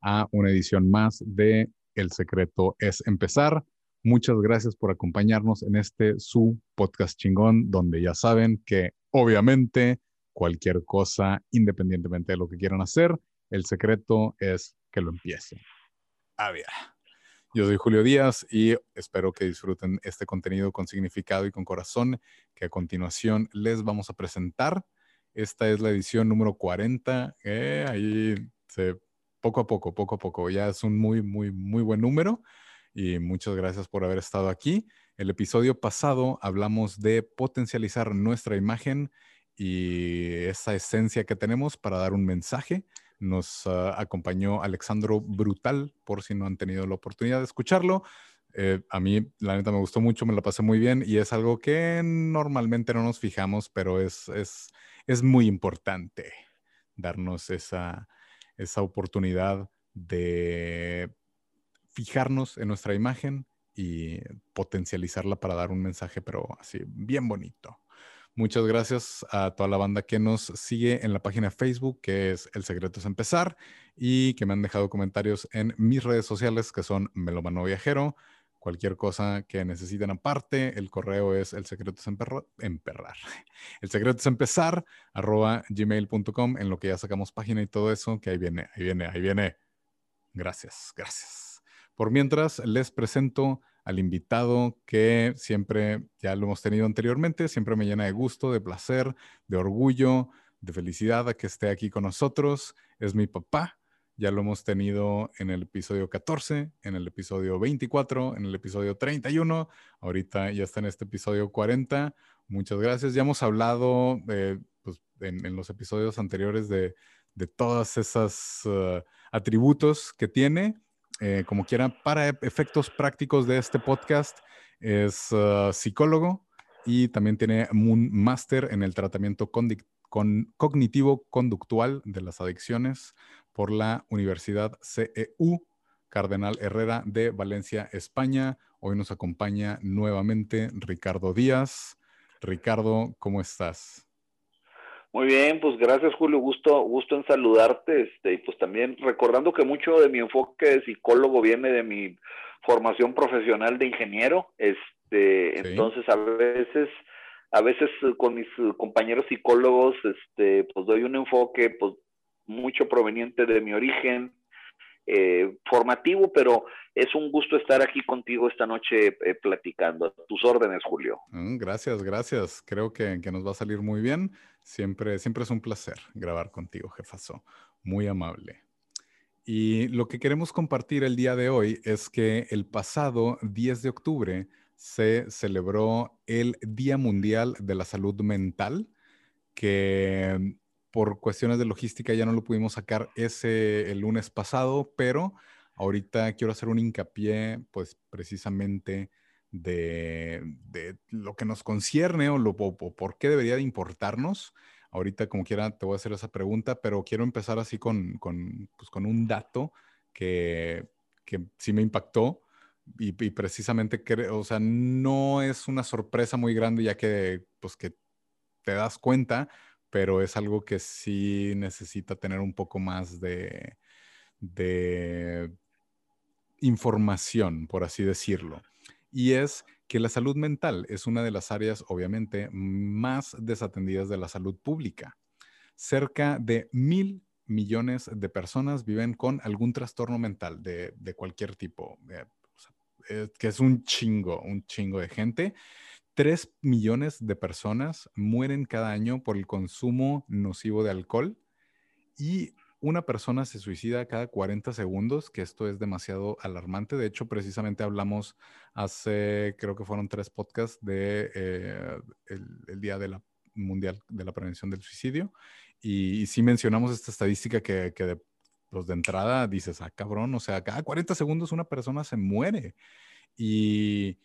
a una edición más de El secreto es empezar. Muchas gracias por acompañarnos en este su podcast chingón, donde ya saben que obviamente cualquier cosa, independientemente de lo que quieran hacer, el secreto es que lo empiecen. A ver. Yo soy Julio Díaz y espero que disfruten este contenido con significado y con corazón que a continuación les vamos a presentar. Esta es la edición número 40. Eh, ahí se poco a poco, poco a poco. Ya es un muy, muy, muy buen número y muchas gracias por haber estado aquí. El episodio pasado hablamos de potencializar nuestra imagen y esa esencia que tenemos para dar un mensaje. Nos uh, acompañó Alexandro Brutal, por si no han tenido la oportunidad de escucharlo. Eh, a mí, la neta, me gustó mucho, me la pasé muy bien y es algo que normalmente no nos fijamos, pero es, es, es muy importante darnos esa, esa oportunidad de fijarnos en nuestra imagen y potencializarla para dar un mensaje, pero así, bien bonito. Muchas gracias a toda la banda que nos sigue en la página Facebook, que es El Secreto es Empezar, y que me han dejado comentarios en mis redes sociales, que son Melomano Viajero. Cualquier cosa que necesiten aparte, el correo es el secreto es emperrar. El secreto es empezar, arroba gmail.com, en lo que ya sacamos página y todo eso, que ahí viene, ahí viene, ahí viene. Gracias, gracias. Por mientras, les presento al invitado que siempre, ya lo hemos tenido anteriormente, siempre me llena de gusto, de placer, de orgullo, de felicidad a que esté aquí con nosotros. Es mi papá, ya lo hemos tenido en el episodio 14, en el episodio 24, en el episodio 31. Ahorita ya está en este episodio 40. Muchas gracias. Ya hemos hablado pues, en, los episodios anteriores de, de todas esas uh, atributos que tiene. Eh, como quiera, para efectos prácticos de este podcast, es uh, psicólogo y también tiene un máster en el tratamiento con, cognitivo conductual de las adicciones por la Universidad CEU Cardenal Herrera de Valencia, España. Hoy nos acompaña nuevamente Ricardo Díaz. Ricardo, ¿cómo estás? Muy bien, pues gracias Julio, gusto, gusto en saludarte, este, y pues también recordando que mucho de mi enfoque de psicólogo viene de mi formación profesional de ingeniero, este, entonces a veces a veces con mis compañeros psicólogos, este, pues doy un enfoque, pues mucho proveniente de mi origen eh, formativo, pero es un gusto estar aquí contigo esta noche platicando. A tus órdenes, Julio. Mm, gracias, gracias. Creo que, que, nos va a salir muy bien. Siempre, siempre es un placer grabar contigo, jefazo. Muy amable. Y lo que queremos compartir el día de hoy es que el pasado 10 de octubre se celebró el Día Mundial de la Salud Mental, que por cuestiones de logística ya no lo pudimos sacar ese el lunes pasado, pero ahorita quiero hacer un hincapié, pues precisamente de, lo que nos concierne o, lo, por qué debería de importarnos. Ahorita, como quiera, te voy a hacer esa pregunta, pero quiero empezar así con, con, pues, con un dato que, que sí me impactó y, precisamente, o sea, no es una sorpresa muy grande ya que, pues, que te das cuenta, pero es algo que sí necesita tener un poco más de, de información, por así decirlo. Y es que la salud mental es una de las áreas, obviamente, más desatendidas de la salud pública. Cerca de mil millones de personas viven con algún trastorno mental de, de cualquier tipo, eh, que es un chingo, un chingo de gente. Tres millones de personas mueren cada año por el consumo nocivo de alcohol y una persona se suicida cada 40 segundos, que esto es demasiado alarmante. De hecho, precisamente hablamos hace, creo que fueron tres podcasts de eh, el, Día de Mundial de la Prevención del Suicidio. Y, sí mencionamos esta estadística que, que pues de entrada dices, ah, cabrón, o sea, cada 40 segundos una persona se muere. Y,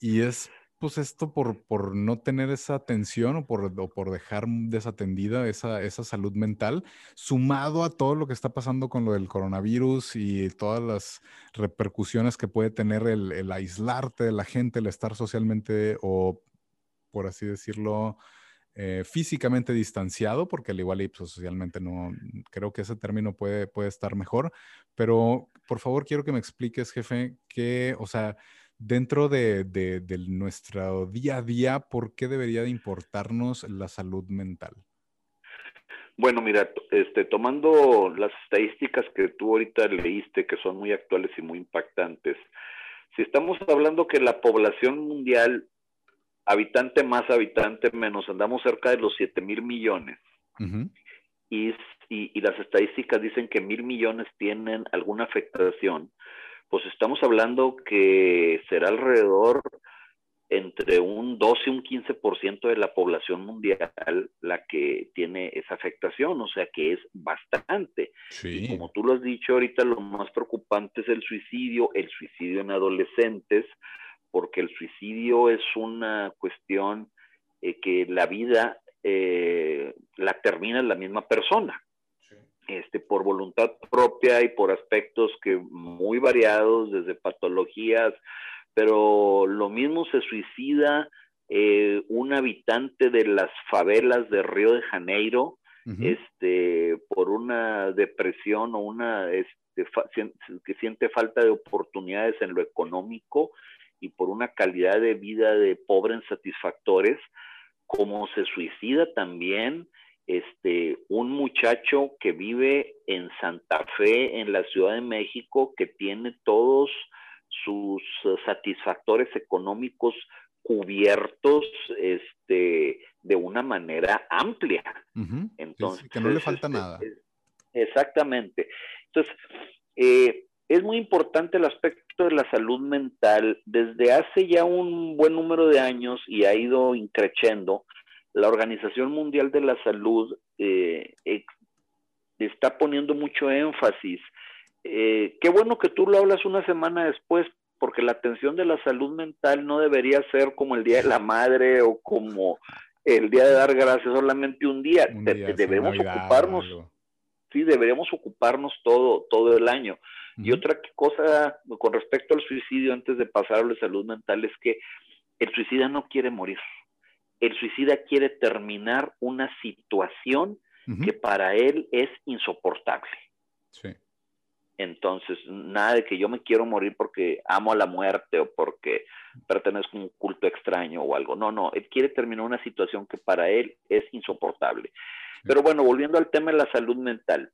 y es pues esto por, por no tener esa atención o por, por dejar desatendida esa, esa salud mental, sumado a todo lo que está pasando con lo del coronavirus y todas las repercusiones que puede tener el, el aislarte de la gente, el estar socialmente o, por así decirlo, eh, físicamente distanciado, porque al igual y pues, socialmente no, creo que ese término puede, puede estar mejor, pero por favor quiero que me expliques, jefe, que, o sea, dentro de, nuestro día a día, ¿por qué debería de importarnos la salud mental? Bueno, mira, este, tomando las estadísticas que tú ahorita leíste, que son muy actuales y muy impactantes, si estamos hablando que la población mundial, habitante más habitante menos, andamos cerca de los 7 mil millones, y, y, las estadísticas dicen que mil millones tienen alguna afectación, pues estamos hablando que será alrededor entre un 12 y un 15% de la población mundial la que tiene esa afectación, o sea que es bastante. Y como tú lo has dicho ahorita, lo más preocupante es el suicidio, el suicidio en adolescentes, porque el suicidio es una cuestión eh, que la vida eh, la termina la misma persona este, por voluntad propia y por aspectos que muy variados, desde patologías, pero lo mismo se suicida eh, un habitante de las favelas de Río de Janeiro, este, por una depresión o una, este, que siente falta de oportunidades en lo económico y por una calidad de vida de pobres satisfactores, como se suicida también este, un muchacho que vive en Santa Fe, en la Ciudad de México, que tiene todos sus eh, satisfactores económicos cubiertos este, de una manera amplia. Entonces, que no le falta este, nada. exactamente. Entonces, eh, es muy importante el aspecto de la salud mental. Desde hace ya un buen número de años y ha ido increciendo, la Organización Mundial de la Salud eh, está poniendo mucho énfasis. Eh, qué bueno que tú lo hablas una semana después, porque la atención de la salud mental no debería ser como el Día de la Madre o como el Día de Dar Gracias solamente un día. debemos ocuparnos, sí, deberíamos ocuparnos todo, todo el año. Y otra cosa con respecto al suicidio, antes de pasar a la salud mental, es que el suicida no quiere morir el suicida quiere terminar una situación que para él es insoportable. Sí. Entonces, nada de que yo me quiero morir porque amo a la muerte o porque pertenezco a un culto extraño o algo. No, no, él quiere terminar una situación que para él es insoportable. Pero bueno, volviendo al tema de la salud mental.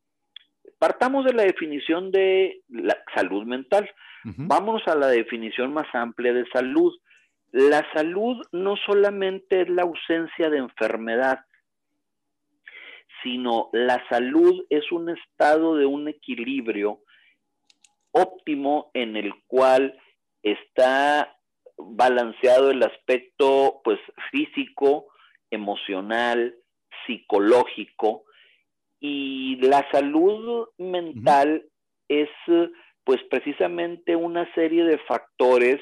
Partamos de la definición de la salud mental. Vámonos a la definición más amplia de salud. La salud no solamente es la ausencia de enfermedad, sino la salud es un estado de un equilibrio óptimo en el cual está balanceado el aspecto pues físico, emocional, psicológico y la salud mental es pues precisamente una serie de factores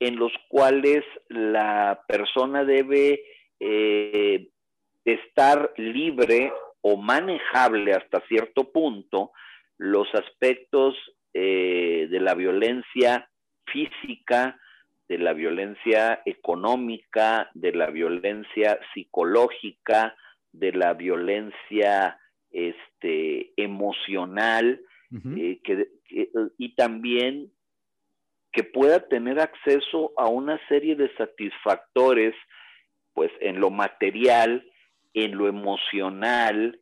en los cuales la persona debe eh, estar libre o manejable hasta cierto punto los aspectos eh, de la violencia física, de la violencia económica, de la violencia psicológica, de la violencia este, emocional, eh, y también que pueda tener acceso a una serie de satisfactores, pues en lo material, en lo emocional,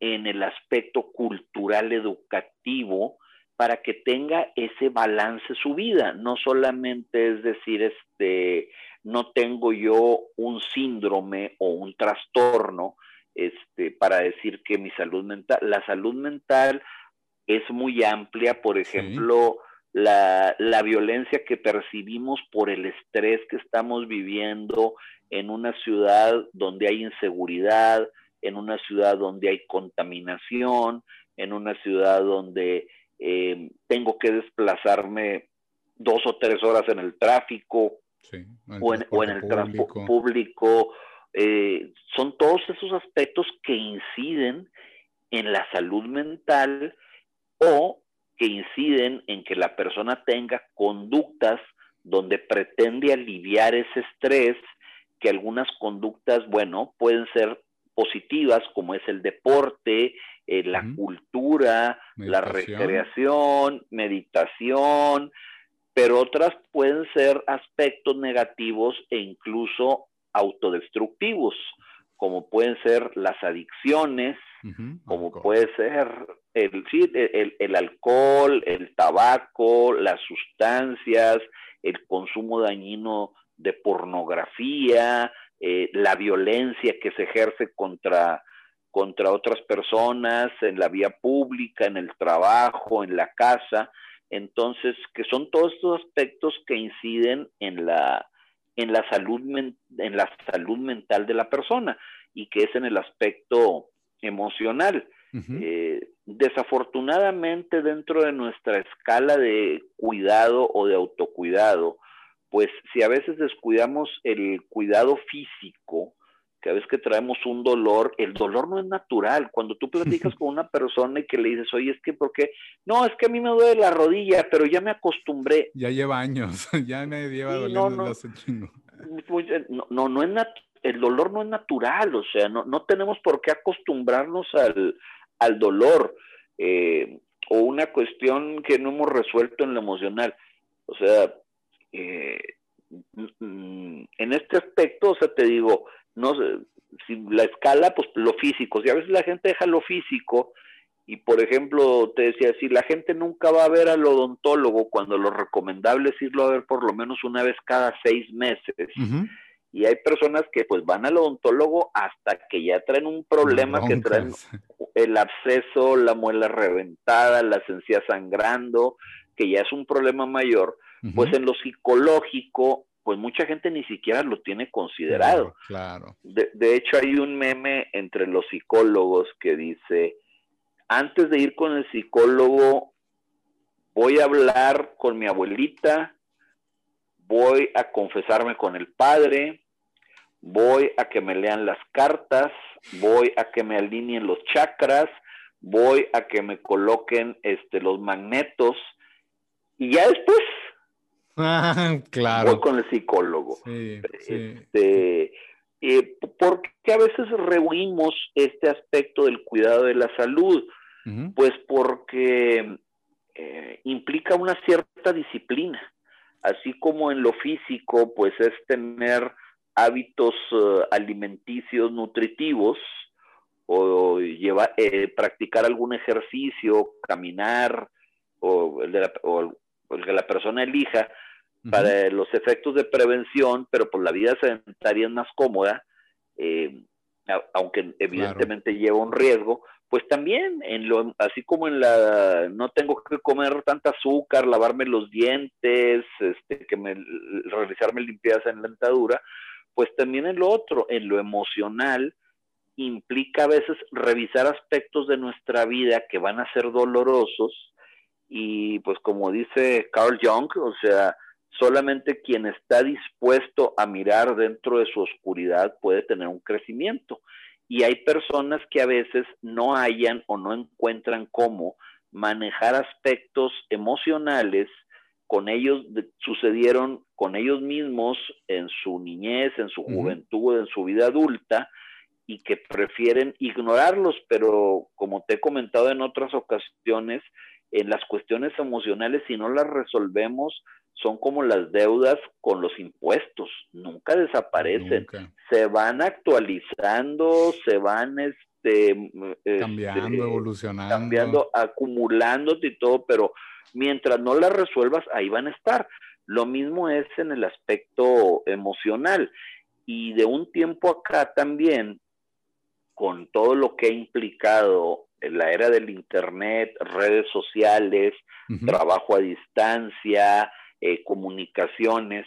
en el aspecto cultural educativo, para que tenga ese balance su vida. No solamente es decir, este, no tengo yo un síndrome o un trastorno, este, para decir que mi salud mental, la salud mental es muy amplia, por ejemplo, la, la, violencia que percibimos por el estrés que estamos viviendo en una ciudad donde hay inseguridad, en una ciudad donde hay contaminación, en una ciudad donde eh, tengo que desplazarme dos o tres horas en el tráfico o, en, el transporte público. Eh, son todos esos aspectos que inciden en la salud mental o que inciden en que la persona tenga conductas donde pretende aliviar ese estrés, que algunas conductas, bueno, pueden ser positivas, como es el deporte, eh, la cultura, la recreación, meditación, pero otras pueden ser aspectos negativos e incluso autodestructivos, como pueden ser las adicciones, como puede ser el, el, el, alcohol, el tabaco, las sustancias, el consumo dañino de pornografía, eh, la violencia que se ejerce contra, contra otras personas en la vía pública, en el trabajo, en la casa. Entonces, que son todos estos aspectos que inciden en la, en la, salud, en la salud mental de la persona y que es en el aspecto emocional. Eh, desafortunadamente dentro de nuestra escala de cuidado o de autocuidado, pues si a veces descuidamos el cuidado físico, que a veces que traemos un dolor, el dolor no es natural. Cuando tú platicas con una persona y que le dices, oye, es que, ¿por qué? No, es que a mí me duele la rodilla, pero ya me acostumbré. Ya lleva años, ya me lleva doliendo no, hace chingo. No, no, no es el dolor no es natural, o sea, no, no tenemos por qué acostumbrarnos al, al dolor eh, o una cuestión que no hemos resuelto en lo emocional. O sea, eh, en este aspecto, o sea, te digo, no si la escala, pues lo físico, si a veces la gente deja lo físico y por ejemplo, te decía, si la gente nunca va a ver al odontólogo cuando lo recomendable es irlo a ver por lo menos una vez cada seis meses. Y hay personas que pues van al odontólogo hasta que ya traen un problema, que traen el absceso, la muela reventada, la encías sangrando, que ya es un problema mayor. Pues en lo psicológico, pues mucha gente ni siquiera lo tiene considerado. Claro. De, hecho, hay un meme entre los psicólogos que dice, antes de ir con el psicólogo, voy a hablar con mi abuelita, voy a confesarme con el padre, voy a que me lean las cartas, voy a que me alineen los chakras, voy a que me coloquen este, los magnetos, y ya después claro. Voy con el psicólogo. Este, eh, ¿Por qué a veces rehuimos este aspecto del cuidado de la salud? Pues porque eh, implica una cierta disciplina, así como en lo físico, pues es tener hábitos eh, alimenticios nutritivos o llevar, practicar algún ejercicio, caminar o el, de la, o el que la persona elija, para los efectos de prevención, pero por la vida sedentaria es más cómoda, eh, aunque evidentemente lleva un riesgo, pues también, en lo, así como en la, no tengo que comer tanta azúcar, lavarme los dientes, este, que me, realizarme limpieza en la dentadura, pues también en lo otro, en lo emocional, implica a veces revisar aspectos de nuestra vida que van a ser dolorosos y pues como dice Carl Jung, o sea, Solamente quien está dispuesto a mirar dentro de su oscuridad puede tener un crecimiento. Y hay personas que a veces no hallan o no encuentran cómo manejar aspectos emocionales. Con ellos, sucedieron con ellos mismos en su niñez, en su juventud, en su vida adulta, y que prefieren ignorarlos, pero como te he comentado en otras ocasiones, en las cuestiones emocionales, si no las resolvemos, son como las deudas con los impuestos, nunca desaparecen, se van actualizando, se van este, este cambiando, evolucionando, cambiando, acumulándote y todo, pero mientras no las resuelvas, ahí van a estar. Lo mismo es en el aspecto emocional. Y de un tiempo acá también, con todo lo que ha implicado en la era del Internet, redes sociales, trabajo a distancia, eh, comunicaciones,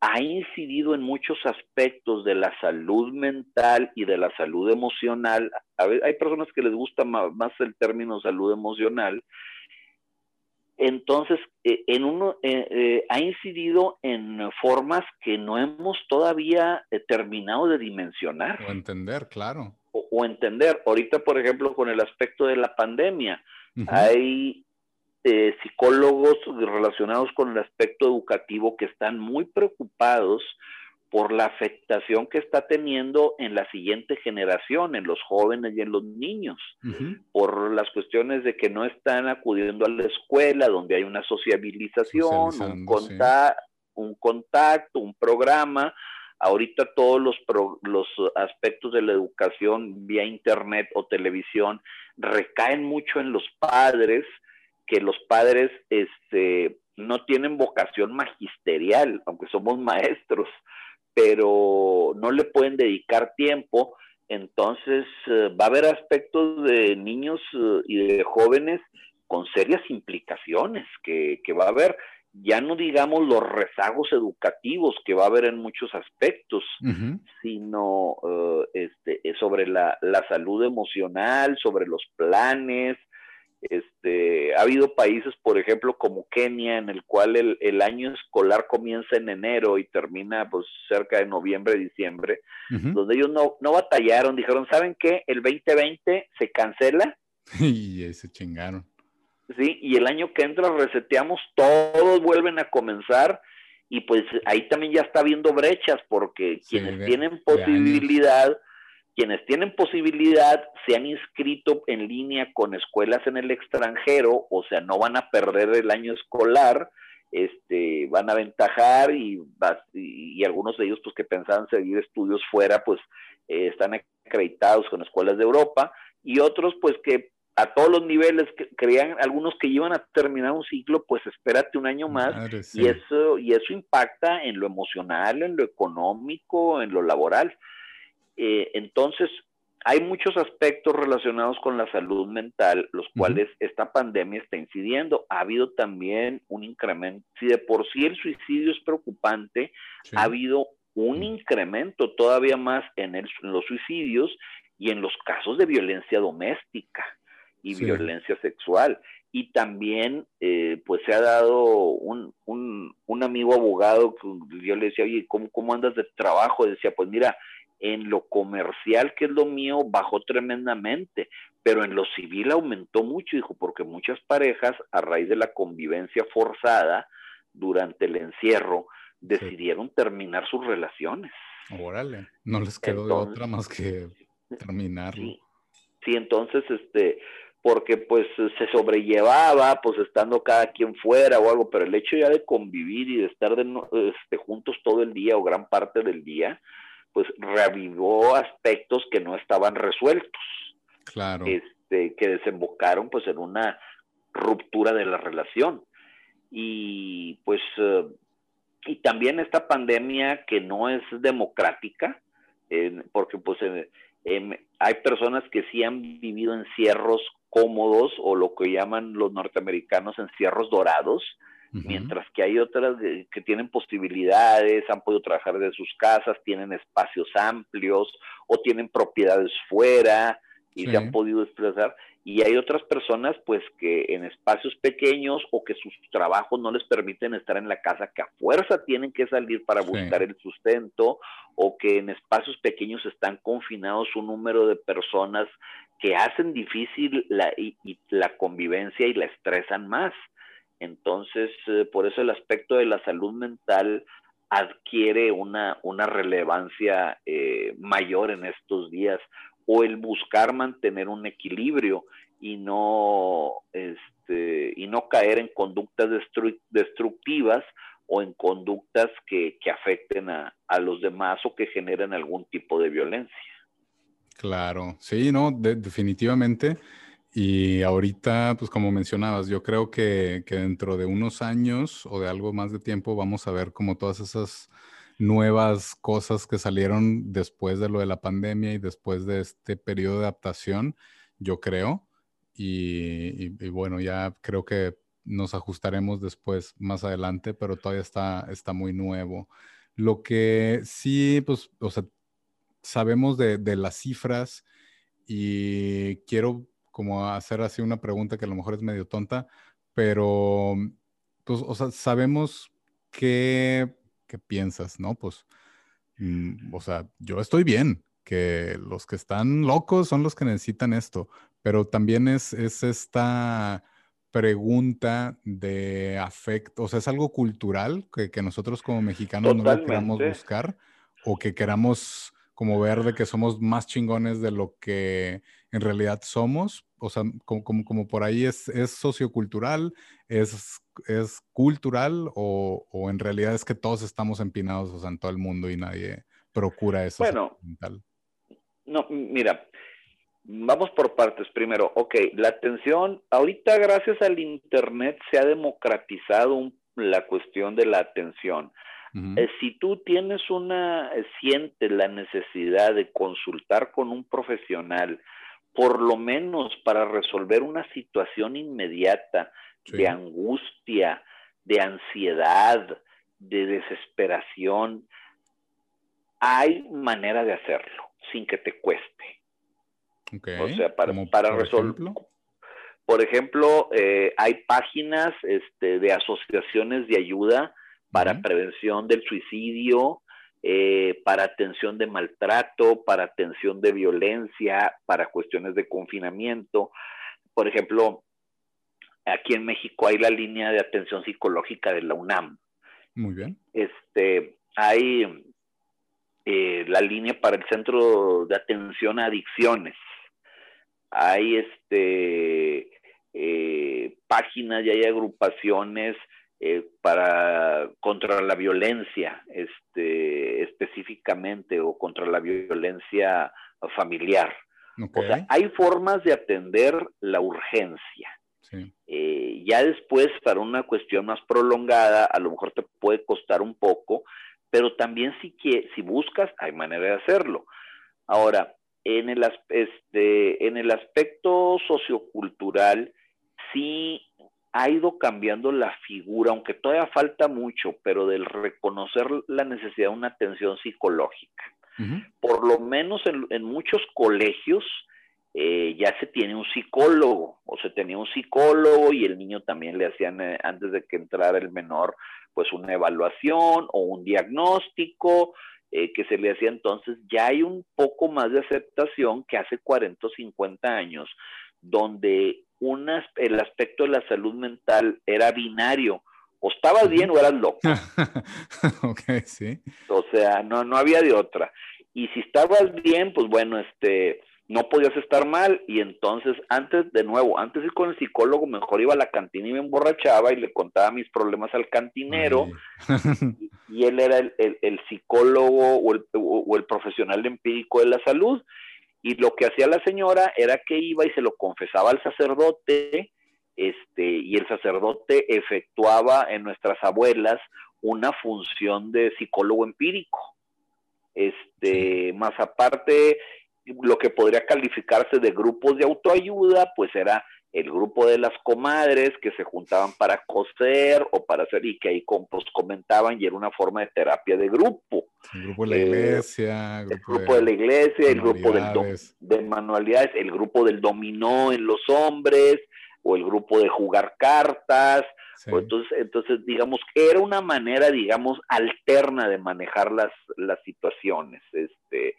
ha incidido en muchos aspectos de la salud mental y de la salud emocional. hay personas que les gusta más, el término salud emocional. Entonces, eh, en uno, eh, eh, ha incidido en formas que no hemos todavía terminado de dimensionar. O entender, claro. O, entender. Ahorita, por ejemplo, con el aspecto de la pandemia, hay eh, psicólogos relacionados con el aspecto educativo que están muy preocupados por la afectación que está teniendo en la siguiente generación, en los jóvenes y en los niños, por las cuestiones de que no están acudiendo a la escuela, donde hay una sociabilización, un, un contacto, un programa. Ahorita todos los, los aspectos de la educación vía internet o televisión recaen mucho en los padres, que los padres este, no tienen vocación magisterial, aunque somos maestros, pero no le pueden dedicar tiempo. Entonces eh, va a haber aspectos de niños eh, y de jóvenes con serias implicaciones que, va a haber. Ya no digamos los rezagos educativos que va a haber en muchos aspectos, sino eh, este, sobre la, la salud emocional, sobre los planes, este, ha habido países, por ejemplo, como Kenia, en el cual el, año escolar comienza en enero y termina pues cerca de noviembre, diciembre, donde ellos no, no batallaron, dijeron, ¿saben qué? El 2020 se cancela. y se chingaron. Sí, y el año que entra reseteamos, todos vuelven a comenzar y pues ahí también ya está habiendo brechas porque quienes tienen posibilidad quienes tienen posibilidad se han inscrito en línea con escuelas en el extranjero, o sea, no van a perder el año escolar, este, van a aventajar y, y, algunos de ellos pues que pensaban seguir estudios fuera, pues eh, están acreditados con escuelas de Europa y otros pues que a todos los niveles creían algunos que iban a terminar un ciclo, pues espérate un año más y eso y eso impacta en lo emocional, en lo económico, en lo laboral. Eh, entonces, hay muchos aspectos relacionados con la salud mental, los cuales esta pandemia está incidiendo. Ha habido también un incremento, si de por sí el suicidio es preocupante, ha habido un incremento todavía más en, los suicidios y en los casos de violencia doméstica y violencia sexual. Y también, eh, pues se ha dado un, un, amigo abogado que yo le decía, oye, ¿cómo, ¿cómo andas de trabajo? Decía, pues mira, en lo comercial, que es lo mío, bajó tremendamente, pero en lo civil aumentó mucho, dijo, porque muchas parejas, a raíz de la convivencia forzada durante el encierro, decidieron terminar sus relaciones. Órale, no les quedó de otra más que terminarlo. Sí, entonces, este, porque pues se sobrellevaba, pues estando cada quien fuera o algo, pero el hecho ya de convivir y de estar de, este, juntos todo el día o gran parte del día, pues reavivó aspectos que no estaban resueltos. Claro. Este, que desembocaron pues en una ruptura de la relación. Y pues, eh, y también esta pandemia que no es democrática, porque pues hay personas que sí han vivido encierros cómodos o lo que llaman los norteamericanos encierros dorados, mientras que hay otras que tienen posibilidades, han podido trabajar de sus casas, tienen espacios amplios o tienen propiedades fuera y se han podido expresar. Y hay otras personas pues que en espacios pequeños o que sus trabajos no les permiten estar en la casa, que a fuerza tienen que salir para buscar el sustento o que en espacios pequeños están confinados un número de personas que hacen difícil la, y la convivencia y la estresan más. Entonces, eh, por eso el aspecto de la salud mental adquiere una, una relevancia eh, mayor en estos días o el buscar mantener un equilibrio y no, este, y no caer en conductas destructivas o en conductas que, afecten a, los demás o que generen algún tipo de violencia. Claro, sí, no, definitivamente. Y ahorita, pues como mencionabas, yo creo que, dentro de unos años o de algo más de tiempo vamos a ver como todas esas nuevas cosas que salieron después de lo de la pandemia y después de este periodo de adaptación, yo creo. Y, bueno, ya creo que nos ajustaremos después, más adelante, pero todavía está, está muy nuevo. Lo que sí, pues, o sea, sabemos de, de las cifras y quiero como hacer así una pregunta que a lo mejor es medio tonta, pero, pues, o sea, sabemos qué, qué piensas, ¿no? Pues, mm, o sea, yo estoy bien, que los que están locos son los que necesitan esto, pero también es, es esta pregunta de afecto, o sea, es algo cultural que, que nosotros como mexicanos no lo queramos buscar o que queramos como ver de que somos más chingones de lo que en realidad somos. O sea, como, como, como por ahí es, es sociocultural, es, es cultural o, o, en realidad es que todos estamos empinados, o sea, en todo el mundo y nadie procura eso. Bueno, no, mira, vamos por partes. Primero, ok, la atención, ahorita gracias al Internet se ha democratizado la cuestión de la atención. Eh, si tú tienes una, eh, sientes la necesidad de consultar con un profesional, por lo menos para resolver una situación inmediata de angustia, de ansiedad, de desesperación, hay manera de hacerlo sin que te cueste. O sea, para, para resolver. Por ejemplo, eh, hay páginas este, de asociaciones de ayuda para prevención del suicidio, eh, para atención de maltrato, para atención de violencia, para cuestiones de confinamiento. Por ejemplo, aquí en México hay la línea de atención psicológica de la UNAM. Muy bien. Este, hay eh, la línea para el Centro de Atención a Adicciones. Hay este, eh, páginas y hay agrupaciones eh, para contra la violencia este, específicamente o contra la violencia familiar. O sea, hay formas de atender la urgencia. Eh, ya después, para una cuestión más prolongada, a lo mejor te puede costar un poco, pero también si, si buscas, hay manera de hacerlo. Ahora, en el, este, en el aspecto sociocultural, sí ha ido cambiando la figura, aunque todavía falta mucho, pero del reconocer la necesidad de una atención psicológica. Por lo menos en, muchos colegios eh, ya se tiene un psicólogo, o se tenía un psicólogo y el niño también le hacían, eh, antes de que entrara el menor, pues una evaluación o un diagnóstico eh, que se le hacía entonces. Ya hay un poco más de aceptación que hace 40 o 50 años, donde el aspecto de la salud mental era binario. O estabas bien o eras loco. ok, sí. O sea, no, no había de otra. Y si estabas bien, pues bueno, este, no podías estar mal. Y entonces, antes, de nuevo, antes de ir con el psicólogo, mejor iba a la cantina y me emborrachaba y le contaba mis problemas al cantinero. y, él era el, el, psicólogo o el, o el profesional empírico de la salud. Y lo que hacía la señora era que iba y se lo confesaba al sacerdote, este, y el sacerdote efectuaba en nuestras abuelas una función de psicólogo empírico. Este, más aparte, lo que podría calificarse de grupos de autoayuda, pues era el grupo de las comadres que se juntaban para coser o para hacer y que ahí comentaban y era una forma de terapia de grupo. El grupo de la iglesia. el grupo de, la iglesia, el grupo del de manualidades, el grupo del dominó en los hombres o el grupo de jugar cartas. entonces, entonces, digamos, era una manera, digamos, alterna de manejar las, las situaciones, este,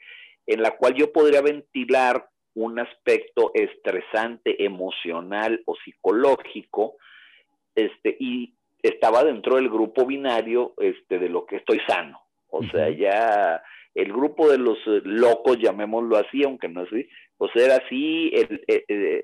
en la cual yo podría ventilar un aspecto estresante, emocional o psicológico, este, y estaba dentro del grupo binario este, de lo que estoy sano. O sea, ya el grupo de los eh, locos, llamémoslo así, aunque no es así, pues era así,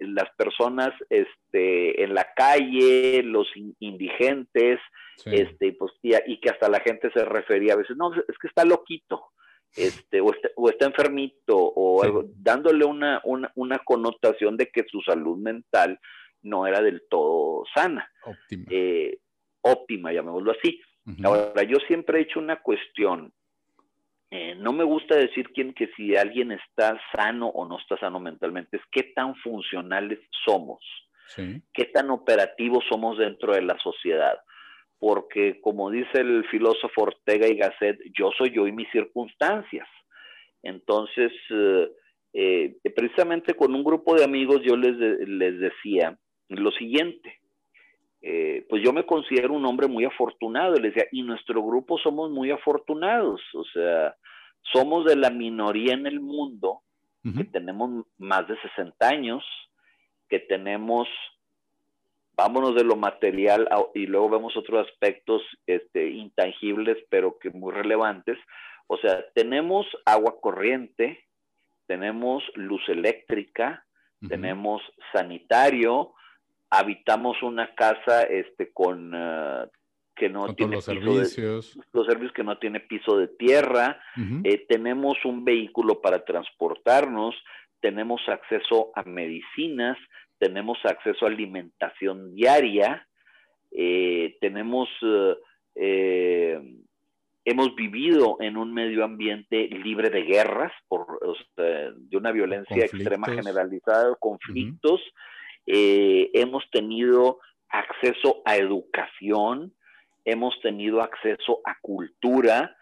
las personas este, en la calle, los indigentes, este, pues, y que hasta la gente se refería a veces, no, es que está loquito este, o, está, enfermito, o algo, dándole una, una, connotación de que su salud mental no era del todo sana. Óptima. Eh, óptima, llamémoslo así. Ahora, yo siempre he hecho una cuestión. Eh, no me gusta decir quién, que si alguien está sano o no está sano mentalmente, es qué tan funcionales somos, qué tan operativos somos dentro de la sociedad. Porque como dice el filósofo Ortega y Gasset, yo soy yo y mis circunstancias. Entonces, eh, eh, precisamente con un grupo de amigos yo les, les decía lo siguiente, eh, pues yo me considero un hombre muy afortunado, les decía, y nuestro grupo somos muy afortunados, o sea, somos de la minoría en el mundo, que tenemos más de 60 años, que tenemos vámonos de lo material y luego vemos otros aspectos este, intangibles, pero que muy relevantes. O sea, tenemos agua corriente, tenemos luz eléctrica, tenemos sanitario, habitamos una casa este, con uh, que no tiene los servicios. los servicios que no tiene piso de tierra, eh, tenemos un vehículo para transportarnos, tenemos acceso a medicinas, tenemos acceso a alimentación diaria, eh, tenemos, eh, eh, hemos vivido en un medio ambiente libre de guerras, por, de una violencia extrema generalizada, conflictos, hemos tenido acceso a educación, hemos tenido acceso a cultura,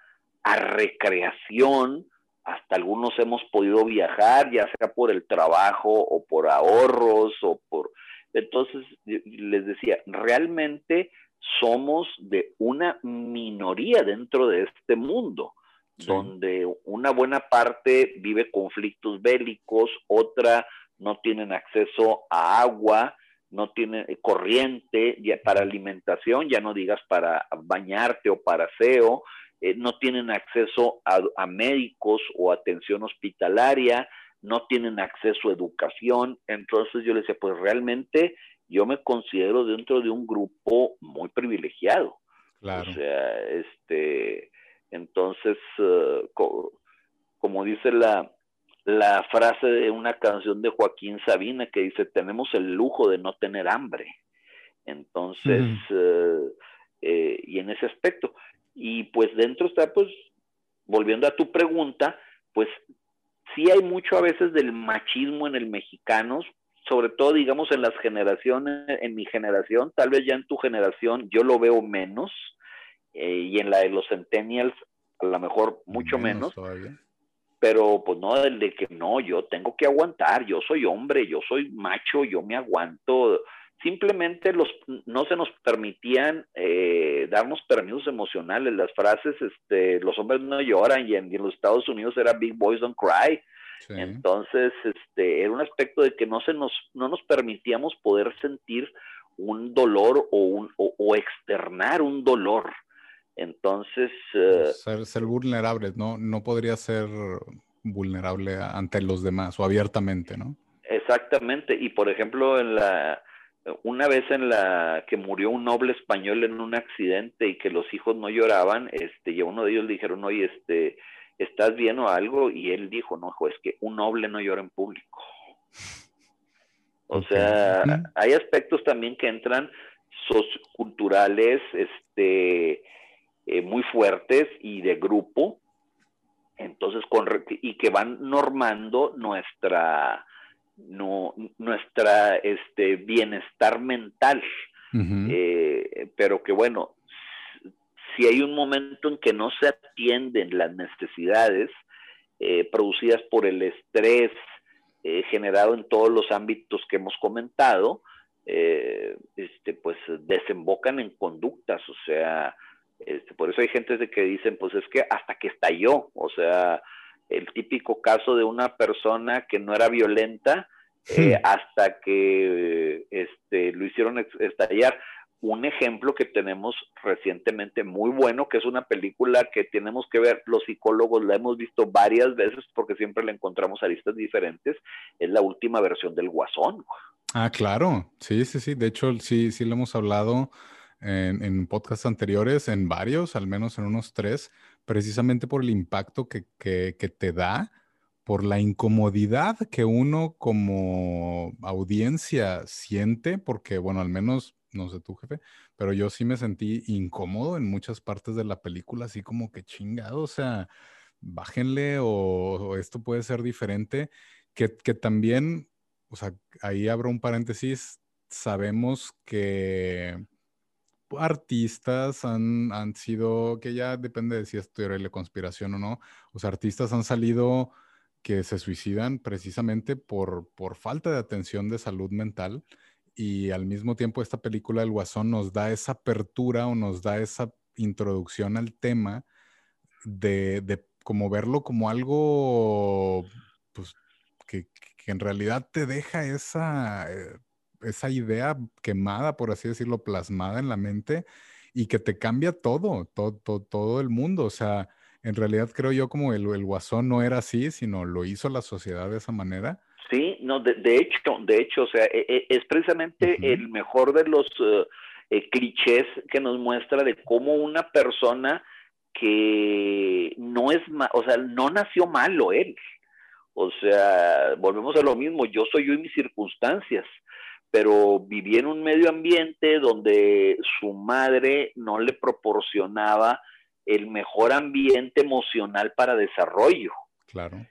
a recreación, hasta algunos hemos podido viajar, ya sea por el trabajo o por ahorros o por... Entonces, les decía, realmente somos de una minoría dentro de este mundo, donde una buena parte vive conflictos bélicos, otra no tienen acceso a agua, no tienen corriente para alimentación, ya no digas para bañarte o para aseo, eh, no tienen acceso a, médicos o atención hospitalaria, no tienen acceso a educación. Entonces yo les decía, pues realmente yo me considero dentro de un grupo muy privilegiado. Claro. O sea, este, entonces, eh, como dice la, la frase de una canción de Joaquín Sabina que dice, tenemos el lujo de no tener hambre. Entonces, eh, y en ese aspecto, y pues dentro está, pues, volviendo a tu pregunta, pues sí hay mucho a veces del machismo en el mexicano, sobre todo, digamos, en las generaciones, en mi generación, tal vez ya en tu generación yo lo veo menos, eh, y en la de los centennials a lo mejor mucho menos. Pero pues no, el de que no, yo tengo que aguantar, yo soy hombre, yo soy macho, yo me aguanto simplemente los, no se nos permitían eh, darnos permisos emocionales. Las frases, este, los hombres no lloran y en, los Estados Unidos era Big Boys Don't Cry. Entonces, este, era un aspecto de que no se nos, no nos permitíamos poder sentir un dolor o, un, o, externar un dolor. Entonces... Eh, ser, ser vulnerable, ¿no? No podría ser vulnerable ante los demás o abiertamente, ¿no? Exactamente. Y por ejemplo, en la, una vez en la que murió un noble español en un accidente y que los hijos no lloraban, este, y a uno de ellos le dijeron, oye, este, ¿estás bien o algo? Y él dijo, no, hijo, es que un noble no llora en público. O sea, hay aspectos también que entran socioculturales, este, eh, muy fuertes y de grupo, entonces, con, y que van normando nuestra, no, nuestra este, bienestar mental. Eh, pero que bueno, si hay un momento en que no se atienden las necesidades eh, producidas por el estrés eh, generado en todos los ámbitos que hemos comentado, este, pues desembocan en conductas, o sea, este, por eso hay gente de que dicen, pues es que hasta que estalló, o sea, el típico caso de una persona que no era violenta eh, hasta que este, lo hicieron estallar. Un ejemplo que tenemos recientemente muy bueno, que es una película que tenemos que ver, los psicólogos la hemos visto varias veces porque siempre le encontramos aristas diferentes, es la última versión del Guasón. Ah, claro, sí, sí, sí, de hecho sí, sí lo hemos hablado en, en podcasts anteriores, en varios, al menos en unos tres, precisamente por el impacto que, que, te da, por la incomodidad que uno como audiencia siente, porque bueno, al menos, no sé tú jefe, pero yo sí me sentí incómodo en muchas partes de la película, así como que chingado, o sea, bájenle o, esto puede ser diferente, que, que también, o sea, ahí abro un paréntesis, sabemos que artistas han, han sido, que ya depende de si es teoría de conspiración o no, los artistas han salido que se suicidan precisamente por, por falta de atención de salud mental y al mismo tiempo esta película El Guasón nos da esa apertura o nos da esa introducción al tema de, de como verlo como algo pues, que, que, en realidad te deja esa, eh, esa idea quemada, por así decirlo, plasmada en la mente y que te cambia todo, todo, todo, el mundo. O sea, en realidad creo yo como el, el, guasón no era así, sino lo hizo la sociedad de esa manera. Sí, no, de, de hecho, de hecho, o sea, e, e, es precisamente uh -huh. el mejor de los uh, eh, clichés que nos muestra de cómo una persona que no es, o sea, no nació malo él. O sea, volvemos a lo mismo, yo soy yo y mis circunstancias pero vivía en un medio ambiente donde su madre no le proporcionaba el mejor ambiente emocional para desarrollo. Claro.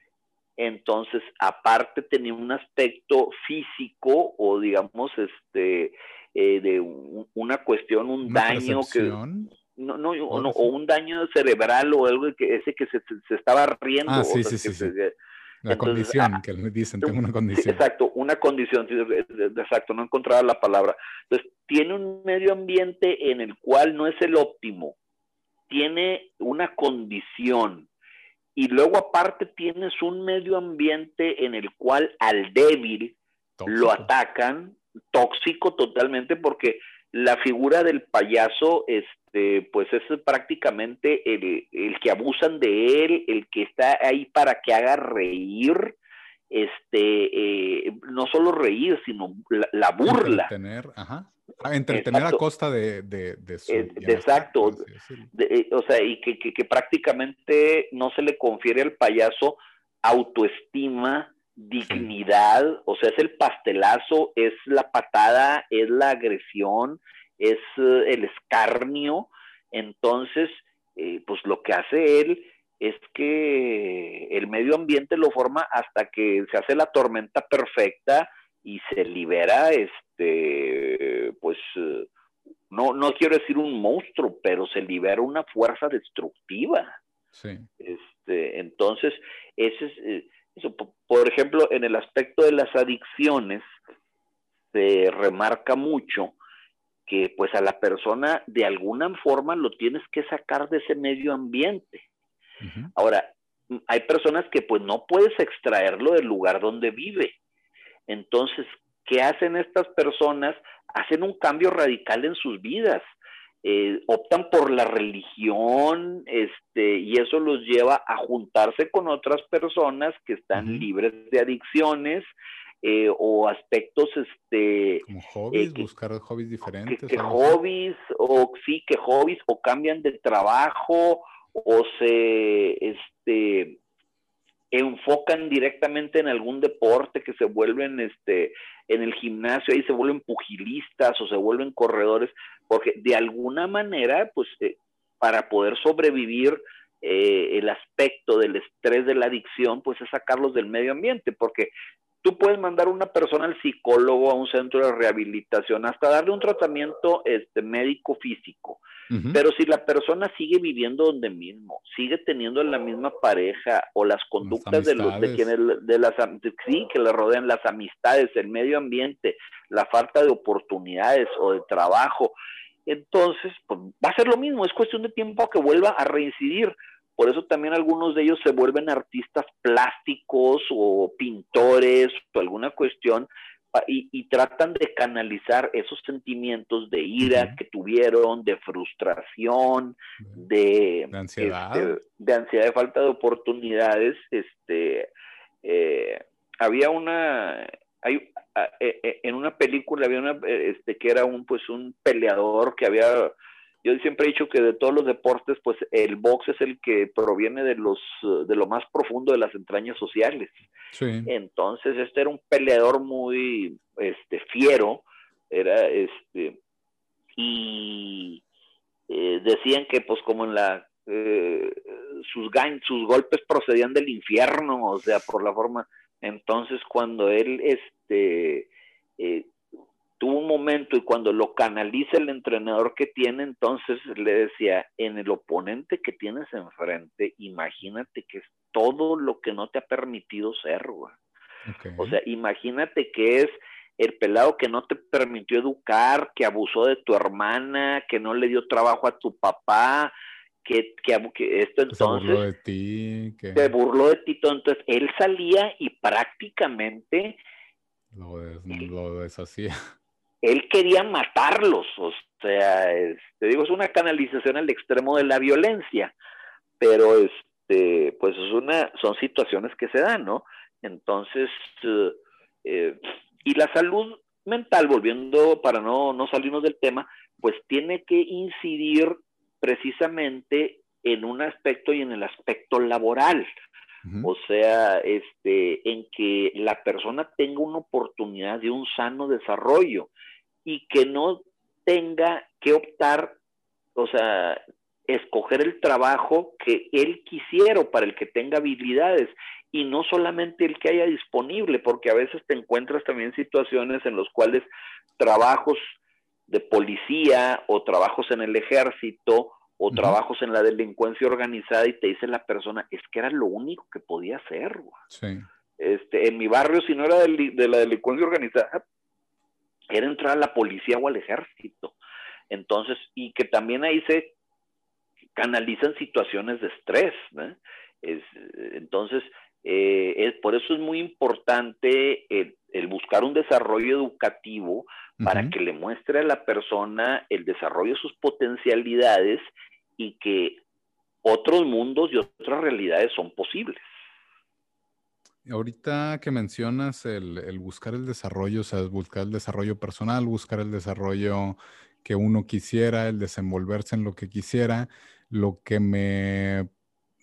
Entonces, aparte tenía un aspecto físico o digamos este eh, de un, una cuestión, un ¿Una daño percepción? que no, no, o, no, o un daño cerebral o algo que ese que se, se estaba riendo. Ah, sí, o sea, sí, sí. La Entonces, condición, ah, que me dicen, tengo una condición. Exacto, una condición, exacto, no encontraba la palabra. Entonces, tiene un medio ambiente en el cual no es el óptimo, tiene una condición, y luego aparte tienes un medio ambiente en el cual al débil tóxico. lo atacan, tóxico totalmente, porque la figura del payaso, este, pues es prácticamente el, el, que abusan de él, el que está ahí para que haga reír, este, eh, no solo reír, sino la, la burla. Entretener, ajá. Ah, entretener exacto. a costa de, de, de su. Eh, exacto. De, eh, o sea, y que, que, que prácticamente no se le confiere al payaso autoestima, dignidad, o sea, es el pastelazo, es la patada, es la agresión, es uh, el escarnio. Entonces, eh, pues lo que hace él es que el medio ambiente lo forma hasta que se hace la tormenta perfecta y se libera, este, pues, uh, no, no quiero decir un monstruo, pero se libera una fuerza destructiva. Sí. Este, entonces, ese es eh, por ejemplo, en el aspecto de las adicciones, se remarca mucho que pues a la persona de alguna forma lo tienes que sacar de ese medio ambiente. Uh -huh. Ahora, hay personas que pues no puedes extraerlo del lugar donde vive. Entonces, ¿qué hacen estas personas? Hacen un cambio radical en sus vidas eh, optan por la religión, este, y eso los lleva a juntarse con otras personas que están uh -huh. libres de adicciones eh, o aspectos, este, como hobbies, eh, que, buscar hobbies diferentes, que, que hobbies o sí, que hobbies o cambian de trabajo o se, este, enfocan directamente en algún deporte que se vuelven este en el gimnasio ahí se vuelven pugilistas o se vuelven corredores porque de alguna manera pues eh, para poder sobrevivir eh, el aspecto del estrés de la adicción pues es sacarlos del medio ambiente porque tú puedes mandar a una persona al psicólogo a un centro de rehabilitación hasta darle un tratamiento este médico físico Uh -huh. Pero si la persona sigue viviendo donde mismo, sigue teniendo la misma pareja o las conductas de los de quienes de las sí que le rodean las amistades, el medio ambiente, la falta de oportunidades o de trabajo, entonces pues, va a ser lo mismo, es cuestión de tiempo que vuelva a reincidir. Por eso también algunos de ellos se vuelven artistas plásticos o pintores o alguna cuestión y, y, tratan de canalizar esos sentimientos de ira uh -huh. que tuvieron, de frustración, de, de ansiedad, este, de ansiedad, de falta de oportunidades. Este, eh, había una, hay, eh, en una película había una, este, que era un, pues, un peleador que había yo siempre he dicho que de todos los deportes, pues el box es el que proviene de los de lo más profundo de las entrañas sociales. Sí. Entonces, este era un peleador muy este fiero, era este y eh, decían que pues como en la eh, sus gan sus golpes procedían del infierno, o sea, por la forma entonces cuando él este eh, tuvo un momento y cuando lo canaliza el entrenador que tiene, entonces le decía, en el oponente que tienes enfrente, imagínate que es todo lo que no te ha permitido ser, güey. O sea, imagínate que es el pelado que no te permitió educar, que abusó de tu hermana, que no le dio trabajo a tu papá, que, que, esto entonces... Se burló de ti. Que... Se burló de ti. Entonces, él salía y prácticamente... Lo, lo deshacía él quería matarlos, o sea, te digo, es una canalización al extremo de la violencia, pero este, pues es una, son situaciones que se dan, ¿no? Entonces, eh, eh, y la salud mental, volviendo para no, no salirnos del tema, pues tiene que incidir precisamente en un aspecto y en el aspecto laboral. O sea, este, en que la persona tenga una oportunidad de un sano desarrollo y que no tenga que optar, o sea, escoger el trabajo que él quisiera o para el que tenga habilidades y no solamente el que haya disponible, porque a veces te encuentras también situaciones en las cuales trabajos de policía o trabajos en el ejército o trabajos en la delincuencia organizada y te dice la persona, es que era lo único que podía hacer. Sí. Este, en mi barrio, si no era de la delincuencia organizada, era entrar a la policía o al ejército. Entonces, y que también ahí se canalizan situaciones de estrés. entonces, eh, por eso es muy importante el, buscar un desarrollo educativo para que le muestre a la persona el desarrollo de sus potencialidades y que otros mundos y otras realidades son posibles. Ahorita que mencionas el, buscar el desarrollo, o sea, buscar el desarrollo personal, buscar el desarrollo que uno quisiera, el desenvolverse en lo que quisiera, lo que me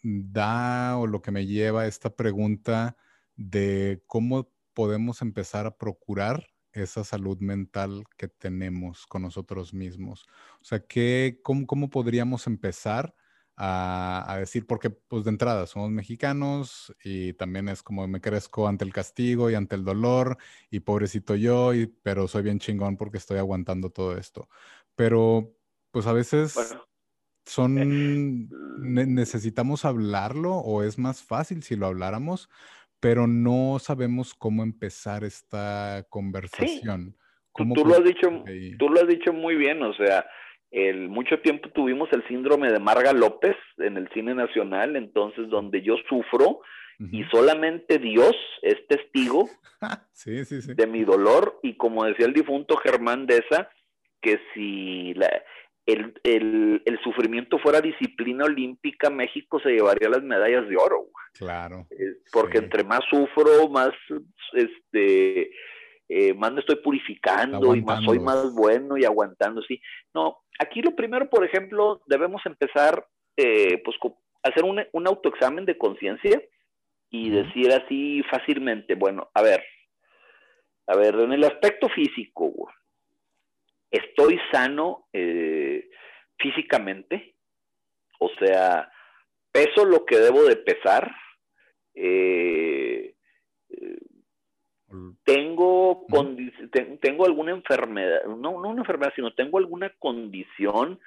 da o lo que me lleva a esta pregunta de cómo podemos empezar a procurar esa salud mental que tenemos con nosotros mismos. O sea, ¿qué, cómo, ¿cómo podríamos empezar a, decir, porque pues de entrada somos mexicanos y también es como me crezco ante el castigo y ante el dolor y pobrecito yo, y, pero soy bien chingón porque estoy aguantando todo esto. Pero pues a veces son, eh, necesitamos hablarlo o es más fácil si lo habláramos, pero no sabemos cómo empezar esta conversación. tú, lo has dicho, tú lo has dicho muy bien, o sea, el, mucho tiempo tuvimos el síndrome de Marga López en el cine nacional, entonces donde yo sufro y solamente Dios es testigo de mi dolor y como decía el difunto Germán Deza, que si el, el, sufrimiento fuera disciplina olímpica, México se llevaría las medallas de oro. Claro. Porque entre más sufro, más este eh, más me estoy purificando y más soy más bueno y aguantando, sí. No, aquí lo primero, por ejemplo, debemos empezar, eh, pues, a hacer un, un autoexamen de conciencia y decir así fácilmente, bueno, a ver, a ver, en el aspecto físico, estoy sano eh, físicamente, o sea, peso lo que debo de pesar, eh, tengo, tengo alguna enfermedad, no, no una enfermedad, sino tengo alguna condición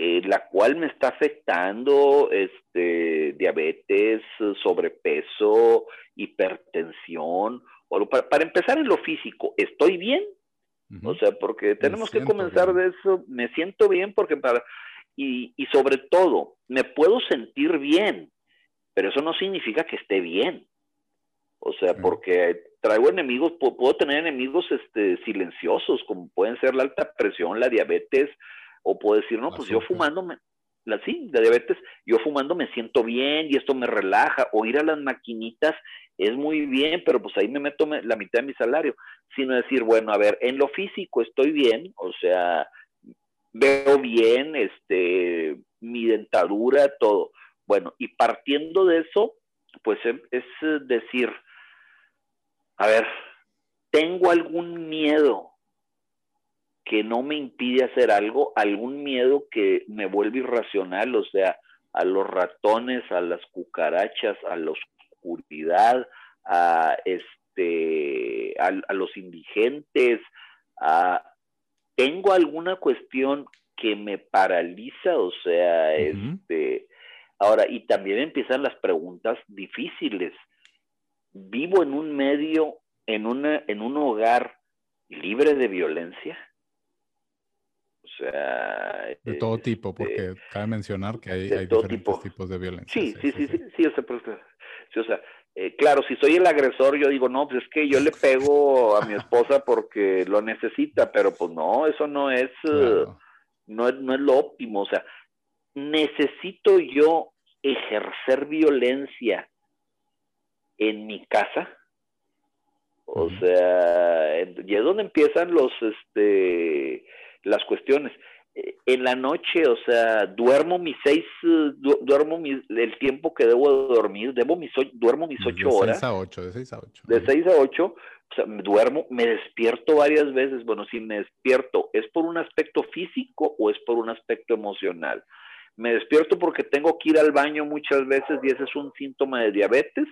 eh, la cual me está afectando, este, diabetes, sobrepeso, hipertensión, o para, empezar en lo físico, ¿estoy bien? O sea, porque tenemos que comenzar de eso, me siento bien porque para, y, y sobre todo, me puedo sentir bien, pero eso no significa que esté bien. O sea, porque traigo enemigos, puedo tener enemigos este, silenciosos, como pueden ser la alta presión, la diabetes, o puedo decir, no, pues yo fumando, me, la, sí, la diabetes, yo fumando me siento bien y esto me relaja, o ir a las maquinitas es muy bien, pero pues ahí me meto la mitad de mi salario, sino decir, bueno, a ver, en lo físico estoy bien, o sea, veo bien, este, mi dentadura, todo. Bueno, y partiendo de eso, pues es decir, a ver, tengo algún miedo que no me impide hacer algo, algún miedo que me vuelve irracional, o sea, a los ratones, a las cucarachas, a la oscuridad, a este, a, los indigentes, tengo alguna cuestión que me paraliza, o sea, este, ahora, y también empiezan las preguntas difíciles. ¿Vivo en un medio, en, una, en un hogar libre de violencia? O sea... De todo este, tipo, porque cabe mencionar que hay, diferentes tipos de violencia. Sí, sí, sí, sí, sí, o sea, sí, o sea eh, claro, si soy el agresor, yo digo, no, pues es que yo le pego a mi esposa porque lo necesita, pero pues no, eso no es, eh, no, es no es lo óptimo. O sea, necesito yo ejercer violencia en mi casa. O sea, y es donde empiezan los, este, las cuestiones. Eh, en la noche, o sea, duermo mis seis, eh, duermo el tiempo que debo dormir, debo mis, duermo mis ocho horas. De seis a ocho, de seis a ocho. De seis a ocho, o sea, duermo, me despierto varias veces. Bueno, si me despierto, ¿es por un aspecto físico o es por un aspecto emocional? Me despierto porque tengo que ir al baño muchas veces y ese es un síntoma de diabetes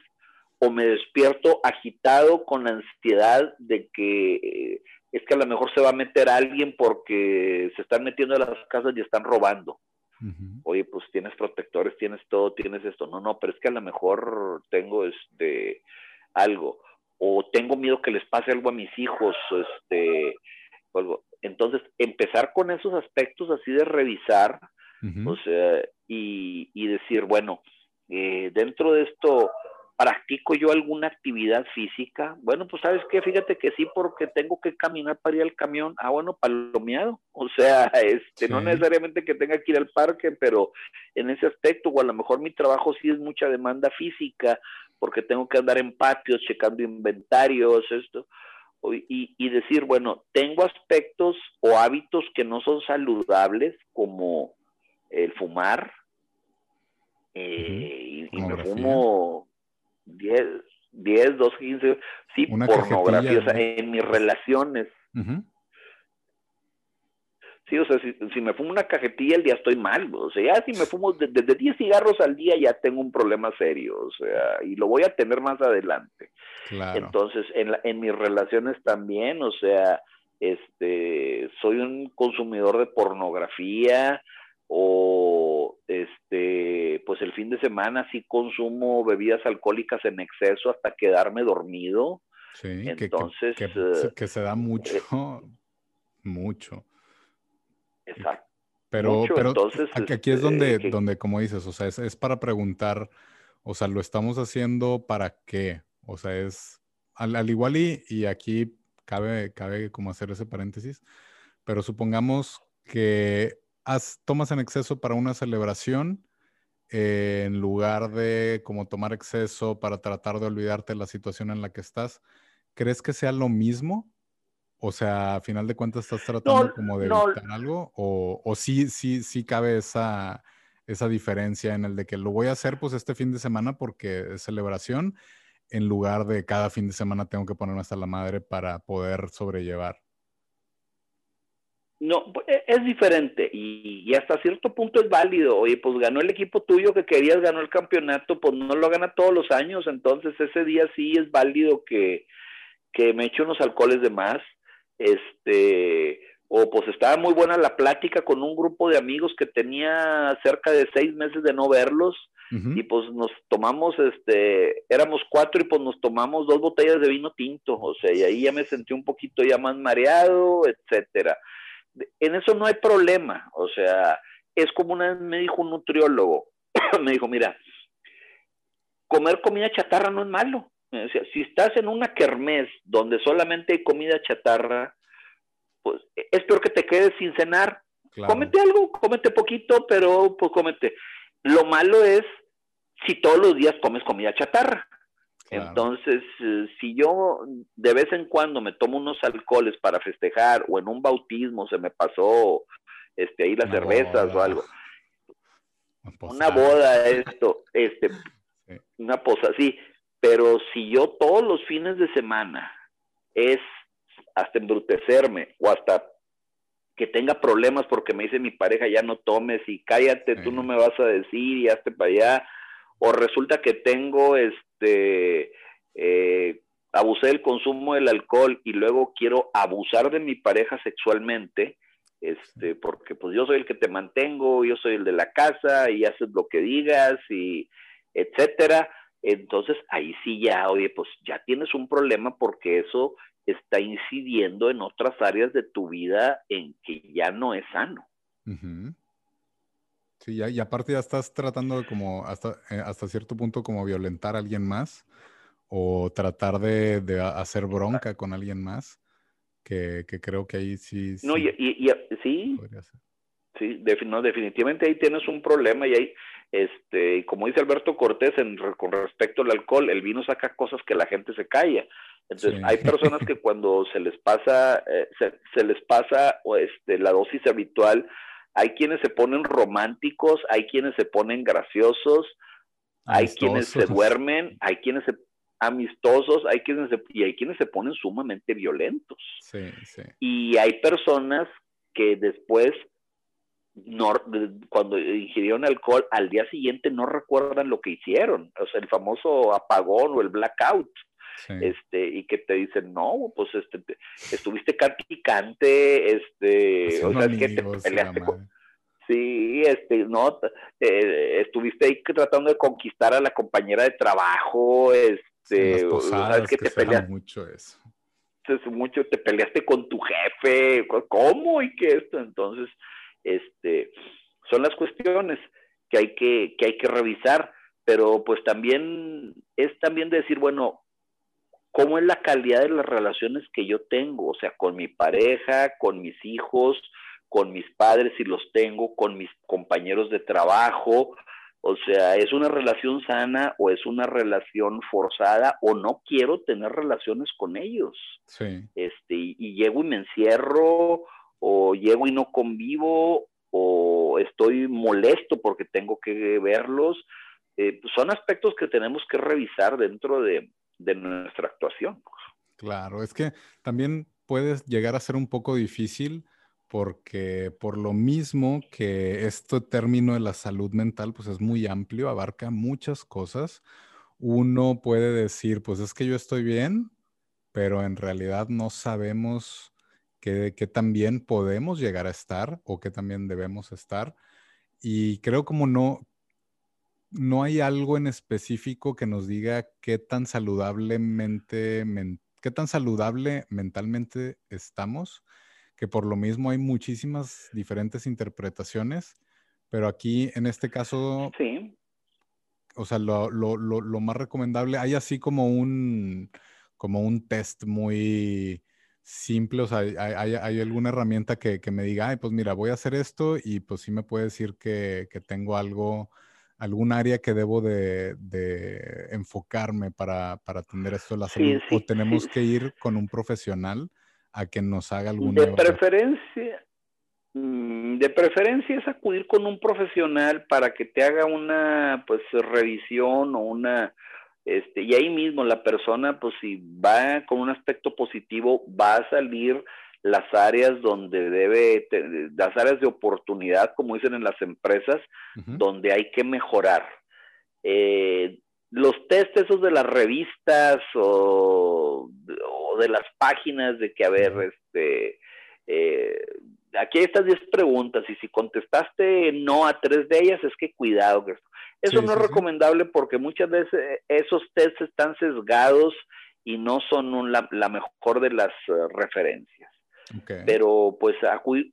o me despierto agitado con la ansiedad de que eh, es que a lo mejor se va a meter alguien porque se están metiendo a las casas y están robando. Oye, pues tienes protectores, tienes todo, tienes esto. No, no, pero es que a lo mejor tengo este algo o tengo miedo que les pase algo a mis hijos, este, entonces empezar con esos aspectos así de revisar, o sea, y, y decir, bueno, eh, dentro de esto, ¿Practico yo alguna actividad física? Bueno, pues sabes qué, fíjate que sí, porque tengo que caminar para ir al camión. Ah, bueno, palomeado. O sea, este, no necesariamente que tenga que ir al parque, pero en ese aspecto, o a lo mejor mi trabajo sí es mucha demanda física, porque tengo que andar en patios, checando inventarios, esto. Y, y decir, bueno, tengo aspectos o hábitos que no son saludables, como el fumar, eh, y, me fumo 10, 10, 12, 15, sí, pornografía, o sea, en mis relaciones. Sí, o sea, si, me fumo una cajetilla al día estoy mal, o sea, ya si me fumo desde de, 10 cigarros al día ya tengo un problema serio, o sea, y lo voy a tener más adelante. Entonces, en, en mis relaciones también, o sea, este, soy un consumidor de pornografía, o este pues el fin de semana sí consumo bebidas alcohólicas en exceso hasta quedarme dormido. Sí, entonces que, eh, se da mucho, eh, mucho. Exacto. Pero, pero entonces, aquí es donde, este, donde, como dices, o sea, es, es, para preguntar, o sea, ¿lo estamos haciendo para qué? O sea, es al, al igual y, y aquí cabe, cabe como hacer ese paréntesis, pero supongamos que tomas en exceso para una celebración eh, en lugar de como tomar exceso para tratar de olvidarte de la situación en la que estás, ¿crees que sea lo mismo? O sea, a final de cuentas estás tratando como de evitar algo o, o sí, sí, sí cabe esa, esa diferencia en el de que lo voy a hacer pues este fin de semana porque es celebración en lugar de cada fin de semana tengo que ponerme hasta la madre para poder sobrellevar. No, e, es diferente y, hasta cierto punto es válido. Oye, pues ganó el equipo tuyo que querías, ganó el campeonato, pues no lo gana todos los años, entonces ese día sí es válido que, que me eche unos alcoholes de más. Este, o pues estaba muy buena la plática con un grupo de amigos que tenía cerca de seis meses de no verlos y pues nos tomamos, este, éramos cuatro y pues nos tomamos dos botellas de vino tinto, o sea, y ahí ya me sentí un poquito ya más mareado, etcétera en eso no hay problema. O sea, es como una vez me dijo un nutriólogo, me dijo, mira, comer comida chatarra no es malo. Si estás en una kermés donde solamente hay comida chatarra, pues es peor que te quedes sin cenar. Cómete algo, cómete poquito, pero pues cómete. Lo malo es si todos los días comes comida chatarra. Entonces, eh, si yo de vez en cuando me tomo unos alcoholes para festejar o en un bautismo se me pasó este ahí las cervezas o algo. Una boda, esto, este, una posa, sí. Pero si yo todos los fines de semana es hasta embrutecerme o hasta que tenga problemas porque me dice mi pareja ya no tomes y cállate, tú no me vas a decir y hazte para allá, o resulta que tengo este eh, abusé del consumo del alcohol y luego quiero abusar de mi pareja sexualmente, este, porque pues yo soy el que te mantengo, yo soy el de la casa y haces lo que digas y etcétera. Entonces ahí sí ya, oye, pues ya tienes un problema porque eso está incidiendo en otras áreas de tu vida en que ya no es sano. Sí, y aparte ya estás tratando de como hasta, eh, hasta cierto punto como violentar a alguien más o tratar de, de hacer bronca con alguien más, que, que, creo que ahí sí... No, y, y, sí, sí no, definitivamente ahí tienes un problema y ahí, este, como dice Alberto Cortés en, con respecto al alcohol, el vino saca cosas que la gente se calla. Entonces, hay personas que cuando se les pasa, eh, se, se, les pasa o este, la dosis habitual, hay quienes se ponen románticos, hay quienes se ponen graciosos, hay quienes se duermen, hay quienes se amistosos, hay quienes se, y hay quienes se ponen sumamente violentos. Sí, sí. Y hay personas que después, no, cuando ingirieron alcohol, al día siguiente no recuerdan lo que hicieron, o sea, el famoso apagón o el blackout. Este, y que te dicen, no, pues este, estuviste picante, este, o sea, es que te peleaste con, Sí, este, no, eh, estuviste ahí tratando de conquistar a la compañera de trabajo, este, ¿sabes que, te peleas mucho eso. mucho te peleaste con tu jefe, ¿cómo? Y que esto, entonces, este, son las cuestiones que hay que, que hay que revisar, pero pues también es también decir, bueno, ¿cómo es la calidad de las relaciones que yo tengo? O sea, con mi pareja, con mis hijos, con mis padres si los tengo, con mis compañeros de trabajo, o sea, ¿es una relación sana o es una relación forzada o no quiero tener relaciones con ellos? Sí. Este, y, llego y me encierro o llego y no convivo o estoy molesto porque tengo que verlos. Eh, pues son aspectos que tenemos que revisar dentro de, de nuestra actuación. Claro, es que también puedes llegar a ser un poco difícil porque por lo mismo que este término de la salud mental pues es muy amplio, abarca muchas cosas, uno puede decir, pues es que yo estoy bien, pero en realidad no sabemos qué tan bien podemos llegar a estar o qué también debemos estar. Y creo como no, no hay algo en específico que nos diga qué tan saludablemente, qué tan saludable mentalmente estamos que por lo mismo hay muchísimas diferentes interpretaciones, pero aquí en este caso, sí. o sea, lo, lo, lo, más recomendable, hay así como un, como un test muy simple, o sea, hay, hay, hay alguna herramienta que, que, me diga, ay, pues mira, voy a hacer esto y pues sí me puede decir que, que tengo algo, algún área que debo de, de enfocarme para, para atender esto de la salud, o tenemos que ir con un profesional a que nos haga alguna... De preferencia, mm, de preferencia es acudir con un profesional para que te haga una pues revisión o una este y ahí mismo la persona pues si va con un aspecto positivo va a salir las áreas donde debe las áreas de oportunidad como dicen en las empresas donde hay que mejorar eh, los test esos de las revistas o, de las páginas de que, a ver, este, eh, aquí hay estas 10 preguntas y si contestaste no a tres de ellas, es que cuidado. Eso no es recomendable porque muchas veces esos tests están sesgados y no son la, mejor de las eh, referencias. Pero pues acudir,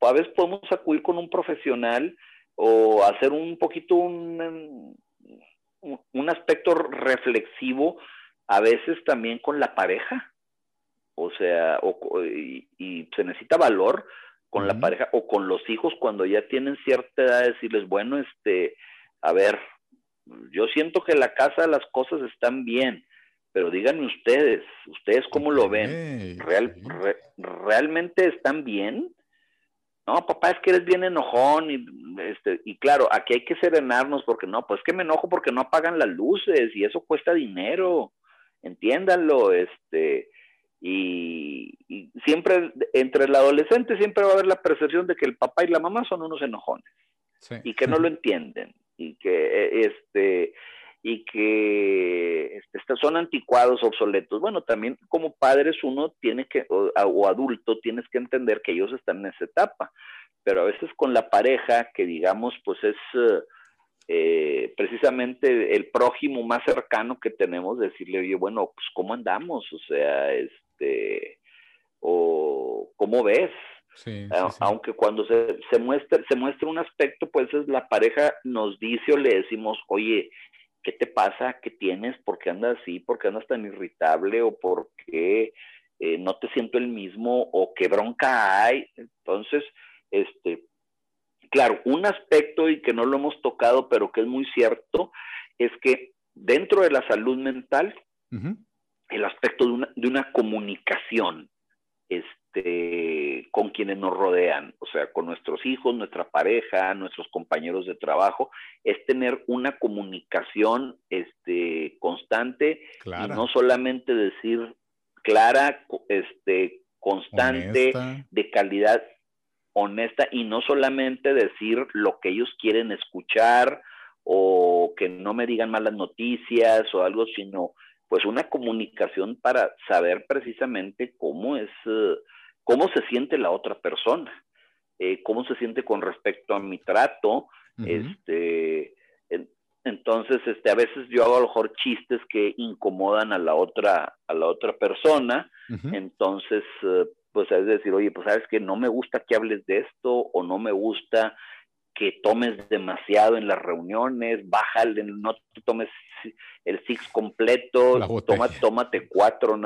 a veces podemos acudir con un profesional o hacer un poquito un, un aspecto reflexivo a veces también con la pareja. O sea, y, se necesita valor con la pareja o con los hijos cuando ya tienen cierta edad, decirles, bueno, este, a ver, yo siento que en la casa las cosas están bien, pero díganme ustedes, ¿ustedes cómo lo ven? ¿Real, ¿Realmente están bien? no, papá, es que eres bien enojón y, este, y claro, aquí hay que serenarnos porque no, pues que me enojo porque no apagan las luces y eso cuesta dinero, entiéndanlo, este, y, siempre, entre el adolescente siempre va a haber la percepción de que el papá y la mamá son unos enojones y que no lo entienden y que, este, y que este, son anticuados, obsoletos. Bueno, también como padres uno tiene que, o, adulto, tienes que entender que ellos están en esa etapa, pero a veces con la pareja, que digamos, pues es eh, precisamente el prójimo más cercano que tenemos, decirle, oye, bueno, pues ¿cómo andamos? O sea, este, o ¿cómo ves? Aunque cuando se, se, muestra, se muestra un aspecto, pues es la pareja nos dice o le decimos, oye, ¿qué te pasa? ¿Qué tienes? ¿Por qué andas así? ¿Por qué andas tan irritable? ¿O por qué eh, no te siento el mismo? ¿O qué bronca hay? Entonces, este, claro, un aspecto y que no lo hemos tocado, pero que es muy cierto, es que dentro de la salud mental, el aspecto de una, de una comunicación, este, este, con quienes nos rodean, o sea, con nuestros hijos, nuestra pareja, nuestros compañeros de trabajo, es tener una comunicación este, constante y no solamente decir clara, este, constante, de calidad honesta y no solamente decir lo que ellos quieren escuchar o que no me digan malas noticias o algo, sino pues una comunicación para saber precisamente cómo es uh, cómo se siente la otra persona, eh, cómo se siente con respecto a mi trato, este, entonces, este, a veces yo hago a lo mejor chistes que incomodan a la otra, a la otra persona, entonces, eh, pues es decir, oye, pues sabes que no me gusta que hables de esto o no me gusta que tomes demasiado en las reuniones, bájale, no tomes el six completo, toma, tómate cuatro,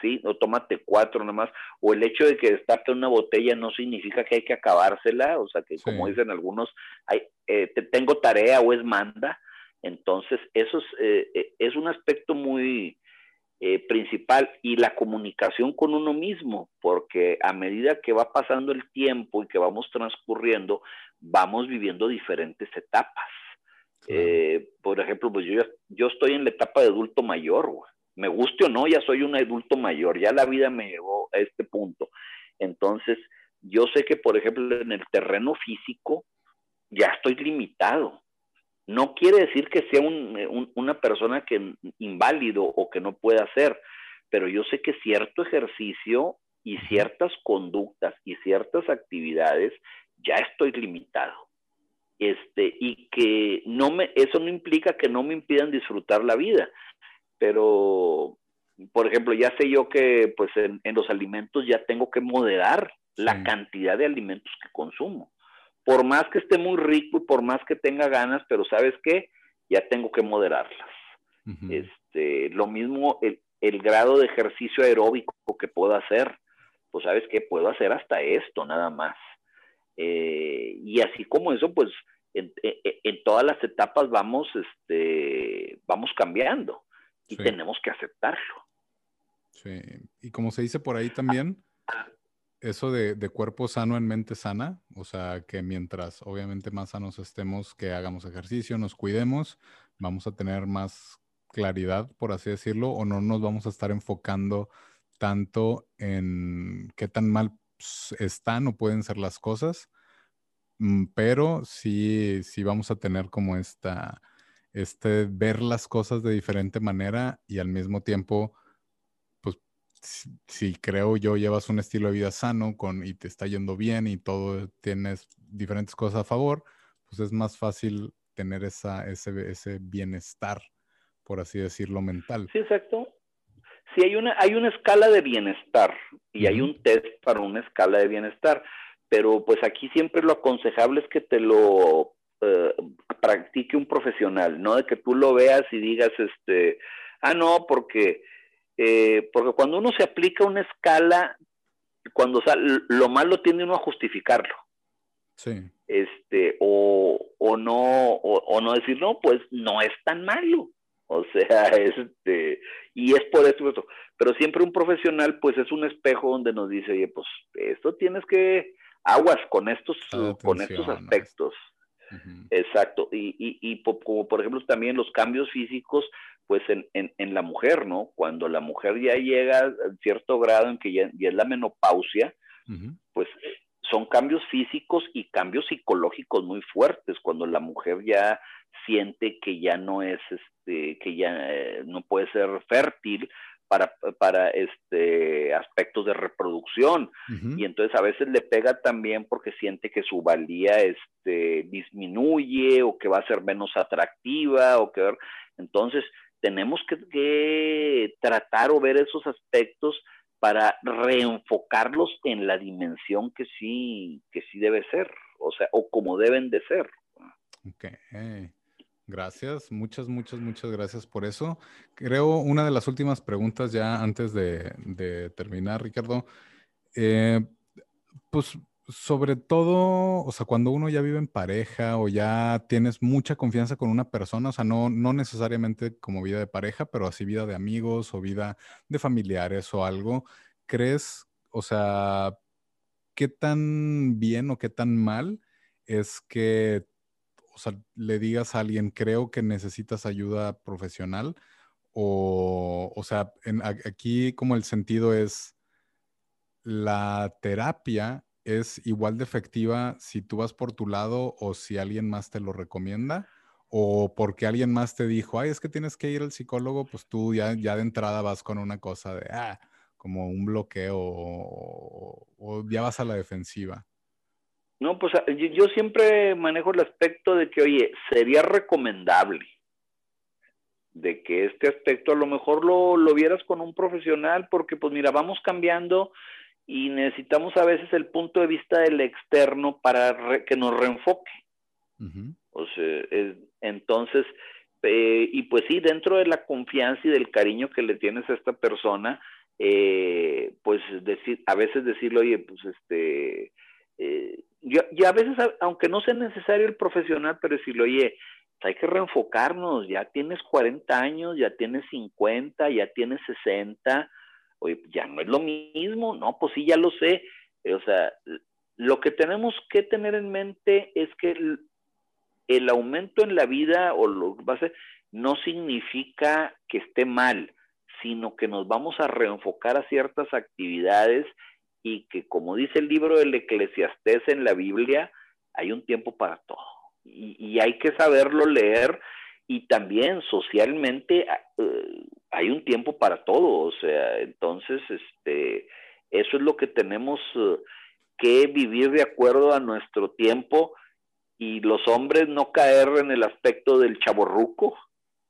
¿sí? O tómate cuatro nada más. O el hecho de que destape una botella no significa que hay que acabársela, o sea que como dicen algunos, hay, eh, te tengo tarea o es manda. Entonces, eso es, eh, eh, es un aspecto muy principal y la comunicación con uno mismo, porque a medida que va pasando el tiempo y que vamos transcurriendo, vamos viviendo diferentes etapas. Eh, por ejemplo, pues yo, yo estoy en la etapa de adulto mayor, me guste o no, ya soy un adulto mayor, ya la vida me llevó a este punto. Entonces, yo sé que, por ejemplo, en el terreno físico ya estoy limitado. No quiere decir que sea una persona que inválido o que no pueda hacer, pero yo sé que cierto ejercicio y ciertas conductas y ciertas actividades ya estoy limitado este, y que no me, eso no implica que no me impidan disfrutar la vida, pero, por ejemplo, ya sé yo que pues en, los alimentos ya tengo que moderar la cantidad de alimentos que consumo. Por más que esté muy rico y por más que tenga ganas, pero ¿sabes qué? Ya tengo que moderarlas. este, lo mismo el, el grado de ejercicio aeróbico que puedo hacer, pues sabes qué? puedo hacer hasta esto nada más. Eh, y así como eso, pues en, todas las etapas vamos, este, vamos cambiando y tenemos que aceptarlo. Sí, y como se dice por ahí también, eso de, de, cuerpo sano en mente sana, o sea, que mientras obviamente más sanos estemos, que hagamos ejercicio, nos cuidemos, vamos a tener más claridad, por así decirlo, o no nos vamos a estar enfocando tanto en qué tan mal están o pueden ser las cosas, mm, pero sí, sí vamos a tener como esta, este, ver las cosas de diferente manera y al mismo tiempo, pues, si, creo yo llevas un estilo de vida sano con, y te está yendo bien y todo, tienes diferentes cosas a favor, pues es más fácil tener esa, ese, ese bienestar, por así decirlo, mental. Sí, exacto si hay una, hay una escala de bienestar y hay un test para una escala de bienestar, pero pues aquí siempre lo aconsejable es que te lo eh, practique un profesional, no de que tú lo veas y digas, este, ah, no, porque, eh, porque cuando uno se aplica una escala, cuando sale, lo malo tiende uno a justificarlo. Sí. Este, o, o no, o, o no decir, no, pues no es tan malo. O sea, este, y es por esto, pero siempre un profesional, pues es un espejo donde nos dice, oye, pues esto tienes que aguas con estos, con estos aspectos. Exacto. Y, y, y, como por ejemplo también los cambios físicos, pues en, en, en, la mujer, ¿no? Cuando la mujer ya llega a cierto grado en que ya, es la menopausia, pues son cambios físicos y cambios psicológicos muy fuertes cuando la mujer ya siente que ya no es, este, que ya eh, no puede ser fértil para, para este, aspectos de reproducción. Y entonces a veces le pega también porque siente que su valía este, disminuye o que va a ser menos atractiva o que... Entonces tenemos que, que tratar o ver esos aspectos para reenfocarlos en la dimensión que sí, que sí debe ser, o sea, o como deben de ser. Ok, gracias, muchas, muchas, muchas gracias por eso. Creo una de las últimas preguntas ya antes de, terminar, Ricardo, eh, pues sobre todo, o sea, cuando uno ya vive en pareja o ya tienes mucha confianza con una persona, o sea, no, no necesariamente como vida de pareja, pero así vida de amigos o vida de familiares o algo, ¿crees, o sea, qué tan bien o qué tan mal es que, o sea, le digas a alguien, creo que necesitas ayuda profesional? O, o sea, aquí como el sentido es, la terapia es igual de efectiva si tú vas por tu lado o si alguien más te lo recomienda? ¿O porque alguien más te dijo, ay, es que tienes que ir al psicólogo, pues tú ya, ya de entrada vas con una cosa de, ah, como un bloqueo o, ya vas a la defensiva? No, pues ah, yo, siempre manejo el aspecto de que, oye, sería recomendable de que este aspecto a lo mejor lo, lo vieras con un profesional, porque pues mira, vamos cambiando y necesitamos a veces el punto de vista del externo para que nos reenfoque. O sea, entonces, eh, y pues sí, dentro de la confianza y del cariño que le tienes a esta persona, eh, pues decir, a veces decirle, oye, pues este, eh, y a veces, aunque no sea necesario el profesional, pero decirle, oye, hay que reenfocarnos, ya tienes 40 años, ya tienes 50, ya tienes 60, oye, ya no es lo mismo, no, pues sí, ya lo sé. O sea, lo que tenemos que tener en mente es que el, aumento en la vida o lo base no significa que esté mal, sino que nos vamos a reenfocar a ciertas actividades y que como dice el libro del Eclesiastés en la Biblia, hay un tiempo para todo. Y hay que saberlo leer y también socialmente uh, hay un tiempo para todo, o sea, entonces, este, eso es lo que tenemos uh, que vivir de acuerdo a nuestro tiempo y los hombres no caer en el aspecto del chaborruco.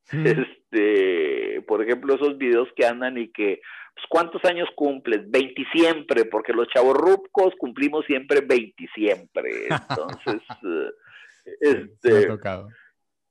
Este, por ejemplo, esos videos que andan y que, pues, ¿cuántos años cumples? 20 siempre, porque los chaborrucos cumplimos siempre 20 siempre. Entonces, uh, este, tocado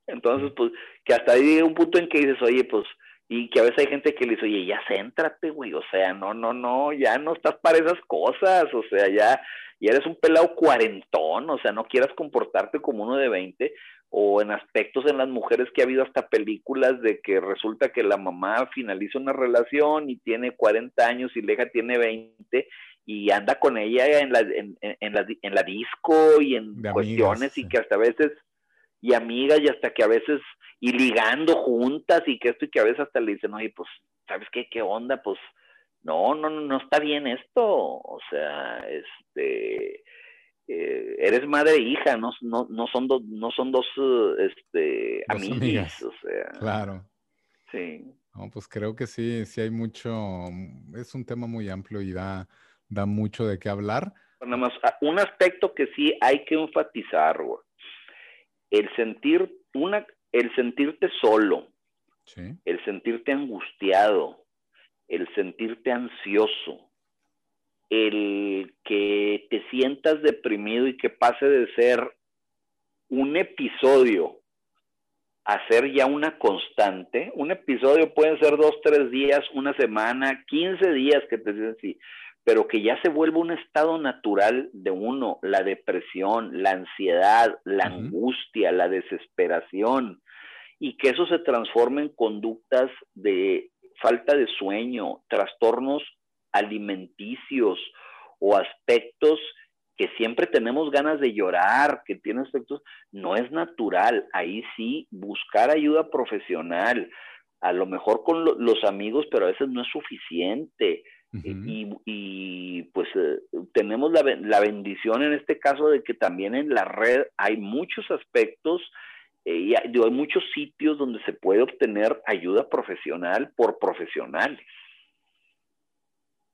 entonces, pues, que hasta ahí llega un punto en que dices, oye, pues, y que a veces hay gente que le dice, oye, ya céntrate, güey, o sea, no, no, no, ya no estás para esas cosas, o sea, ya, ya eres un pelado cuarentón, o sea, no quieras comportarte como uno de 20, o en aspectos en las mujeres que ha habido hasta películas de que resulta que la mamá finaliza una relación y tiene 40 años y la hija tiene 20 y anda con ella en la, en, en, la, en la disco y en cuestiones y que hasta a veces y amigas y hasta que a veces, y ligando juntas y que esto y que a veces hasta le dicen, oye, pues, ¿sabes qué? ¿Qué onda? Pues, no, no, no está bien esto. O sea, este, eh, eres madre e hija, no, no, no son dos, no son dos, este, amigas, o sea. Claro. Sí. No, pues creo que sí, sí hay mucho, es un tema muy amplio y da, da mucho de qué hablar. Nada más, ah, un aspecto que sí hay que enfatizar, güey el sentir una, el sentirte solo, el sentirte angustiado, el sentirte ansioso, el que te sientas deprimido y que pase de ser un episodio a ser ya una constante. Un episodio puede ser dos, tres días, una semana, quince días que te dicen así pero que ya se vuelva un estado natural de uno, la depresión, la ansiedad, la angustia, la desesperación, y que eso se transforme en conductas de falta de sueño, trastornos alimenticios o aspectos que siempre tenemos ganas de llorar, que tienen aspectos, no es natural. Ahí sí, buscar ayuda profesional, a lo mejor con los amigos, pero a veces no es suficiente y, pues eh, tenemos la, la, bendición en este caso de que también en la red hay muchos aspectos eh, y hay, hay, muchos sitios donde se puede obtener ayuda profesional por profesionales.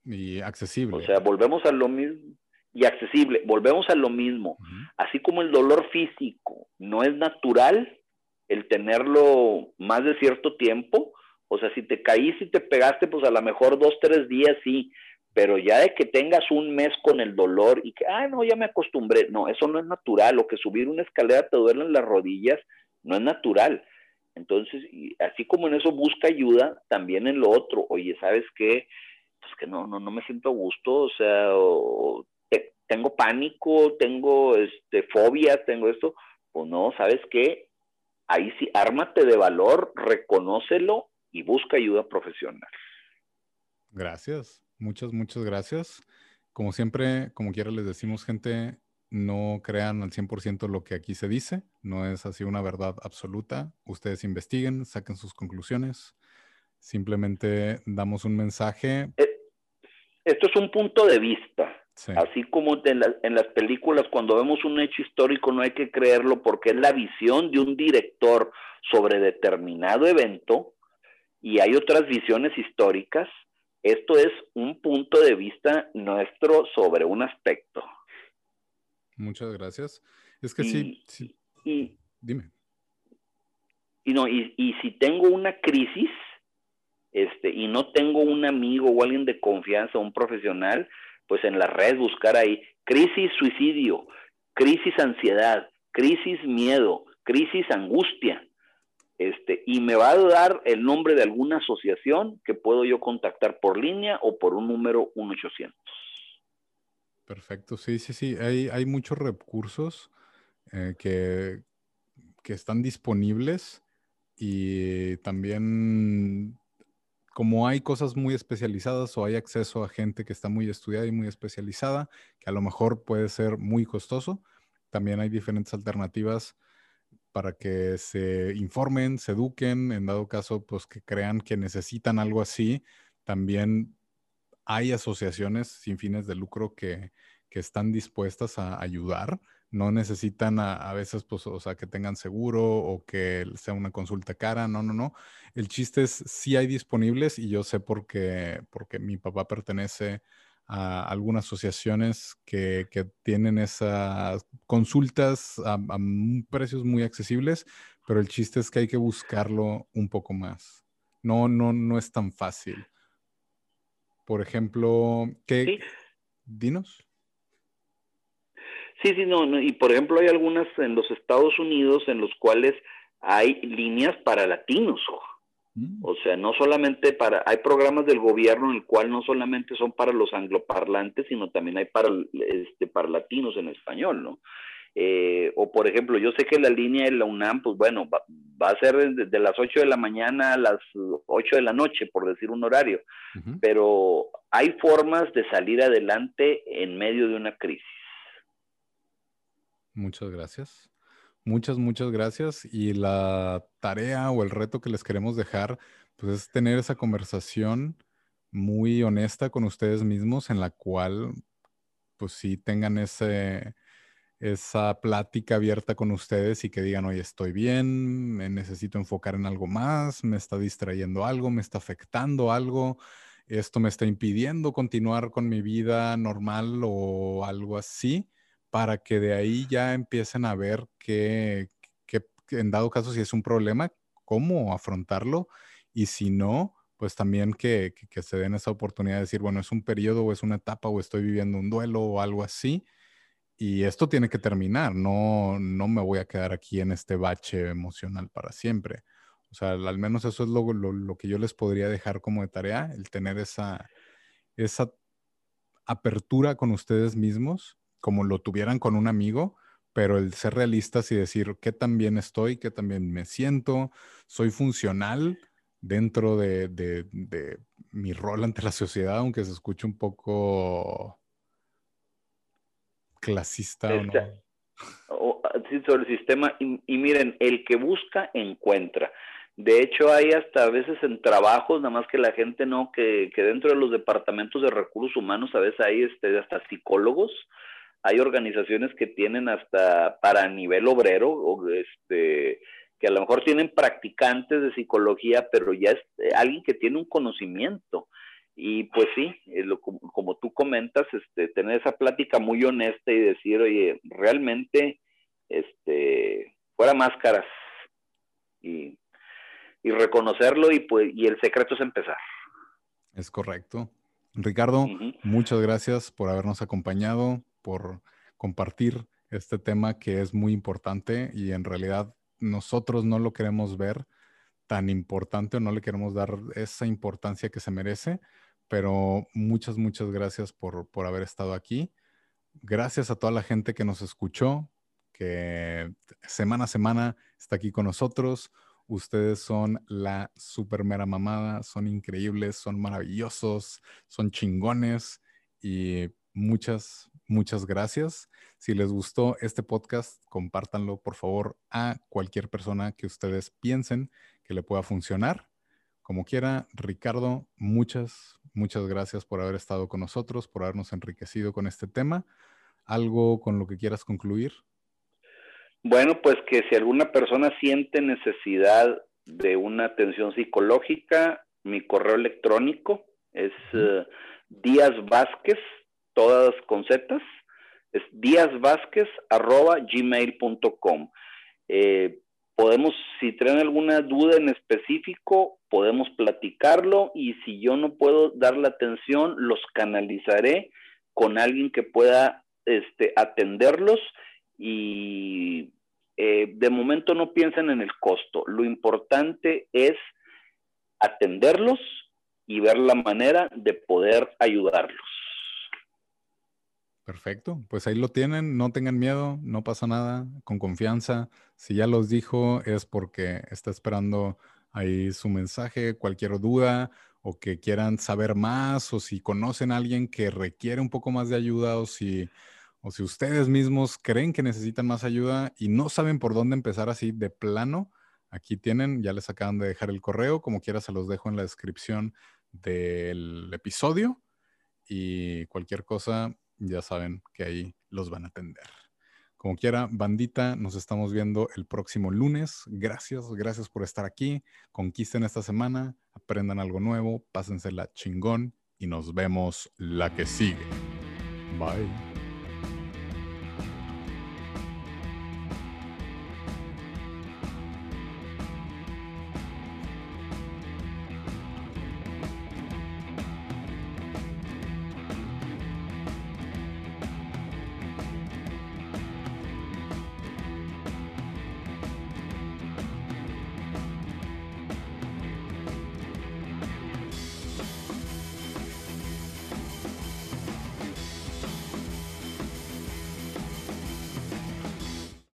Y accesible. O sea, volvemos a lo mismo. Y accesible, volvemos a lo mismo. Así como el dolor físico no es natural, el tenerlo más de cierto tiempo, o sea, si te caíste y te pegaste, pues a lo mejor dos, tres días sí, pero ya de que tengas un mes con el dolor y que, ah, no, ya me acostumbré, no, eso no es natural, o que subir una escalera te duelen las rodillas, no es natural. Entonces, así como en eso busca ayuda, también en lo otro, oye, ¿sabes qué? Pues que no, no, no me siento a gusto, o sea, tengo pánico, tengo este, fobia, tengo esto, pues no, ¿sabes qué? Ahí sí, ármate de valor, reconócelo y busca ayuda profesional. Gracias, muchas, muchas gracias. Como siempre, como quiera les decimos, gente, no crean al 100% lo que aquí se dice, no es así una verdad absoluta. Ustedes investiguen, saquen sus conclusiones. Simplemente damos un mensaje. Eh, esto es un punto de vista. Así como en, en, las películas, cuando vemos un hecho histórico, no hay que creerlo porque es la visión de un director sobre determinado evento y hay otras visiones históricas. Esto es un punto de vista nuestro sobre un aspecto. Muchas gracias. Es que sí, Y, Dime. Y, no, y, y si tengo una crisis, este, y no tengo un amigo o alguien de confianza, un profesional, pues en la red buscar ahí crisis suicidio, crisis ansiedad, crisis miedo, crisis angustia. Este, y me va a dar el nombre de alguna asociación que puedo yo contactar por línea o por un número 1800. Perfecto, sí, sí, sí. Hay, hay muchos recursos eh, que, que están disponibles y también como hay cosas muy especializadas o hay acceso a gente que está muy estudiada y muy especializada, que a lo mejor puede ser muy costoso, también hay diferentes alternativas para que se informen, se eduquen, en dado caso, pues que crean que necesitan algo así. También hay asociaciones sin fines de lucro que, están dispuestas a ayudar. No necesitan a, veces, pues, o sea, que tengan seguro o que sea una consulta cara. No, no, no. El chiste es si hay disponibles y yo sé porque, porque mi papá pertenece a algunas asociaciones que, tienen esas consultas a, precios muy accesibles, pero el chiste es que hay que buscarlo un poco más. No, no, no es tan fácil. Por ejemplo, ¿qué? Dinos. Sí, sí, no, y por ejemplo hay algunas en los Estados Unidos en los cuales hay líneas para latinos. Mm. O sea, no solamente para, hay programas del gobierno en el cual no solamente son para los angloparlantes, sino también hay para, este, para latinos en español, ¿no? Eh, o por ejemplo, yo sé que la línea de la UNAM, pues bueno, va, a ser desde las 8 de la mañana a las 8 de la noche, por decir un horario, pero hay formas de salir adelante en medio de una crisis. Muchas gracias. Muchas, muchas gracias. Y la tarea o el reto que les queremos dejar, pues es tener esa conversación muy honesta con ustedes mismos en la cual, pues sí tengan ese, esa plática abierta con ustedes y que digan, oye, estoy bien, me necesito enfocar en algo más, me está distrayendo algo, me está afectando algo, esto me está impidiendo continuar con mi vida normal o algo así para que de ahí ya empiecen a ver que, en dado caso si es un problema, cómo afrontarlo y si no, pues también que, se den esa oportunidad de decir, bueno, es un periodo o es una etapa o estoy viviendo un duelo o algo así. Y esto tiene que terminar, no, no me voy a quedar aquí en este bache emocional para siempre. O sea, al menos eso es lo, lo, que yo les podría dejar como tarea, el tener esa, esa apertura con ustedes mismos como lo tuvieran con un amigo, pero el ser realistas y decir qué tan bien estoy, qué tan bien me siento, soy funcional dentro de, mi rol ante la sociedad, aunque se escuche un poco clasista o no. Ah, sobre el sistema, y, miren, el que busca, encuentra. De hecho, hay hasta a veces en trabajos, nada más que la gente no, que, que dentro de los departamentos de recursos humanos a veces hay este, hasta psicólogos, hay organizaciones que tienen hasta para nivel obrero, o este, que a lo mejor tienen practicantes de psicología, pero ya es eh, alguien que tiene un conocimiento. Y pues sí, eh, como, tú comentas, este, tener esa plática muy honesta y decir, oye, realmente, este, fuera máscaras. Y y reconocerlo y, pues, y el secreto es empezar. Es correcto. Ricardo, muchas gracias por habernos acompañado, por compartir este tema que es muy importante y en realidad nosotros no lo queremos ver tan importante o no le queremos dar esa importancia que se merece, pero muchas, muchas gracias por, por haber estado aquí. Gracias a toda la gente que nos escuchó, que semana a semana está aquí con nosotros. Ustedes son la super mera mamada, son increíbles, son maravillosos, son chingones y muchas, muchas gracias. Si les gustó este podcast, compártanlo por favor a cualquier persona que ustedes piensen que le pueda funcionar. Como quiera, Ricardo, muchas, muchas gracias por haber estado con nosotros, por habernos enriquecido con este tema. ¿Algo con lo que quieras concluir? Bueno, pues que si alguna persona siente necesidad de una atención psicológica, mi correo electrónico es uh, Díaz Vázquez, todas con zetas, es díazvázquez.gmail.com. Eh, podemos, si tienen alguna duda en específico, podemos platicarlo y si yo no puedo dar la atención, los canalizaré con alguien que pueda este, atenderlos y eh, de momento no piensen en el costo. Lo importante es atenderlos y ver la manera de poder ayudarlos. Perfecto, pues ahí lo tienen, no tengan miedo, no pasa nada, con confianza. Si ya los dijo es porque está esperando ahí su mensaje, cualquier duda o que quieran saber más o si conocen a alguien que requiere un poco más de ayuda o si o si ustedes mismos creen que necesitan más ayuda y no saben por dónde empezar así de plano, aquí tienen, ya les acaban de dejar el correo, como quiera se los dejo en la descripción del episodio y cualquier cosa, ya saben que ahí los van a atender. Como quiera, bandita, nos estamos viendo el próximo lunes. Gracias, gracias por estar aquí. Conquisten esta semana, aprendan algo nuevo, pásensela chingón y nos vemos la que sigue. Bye.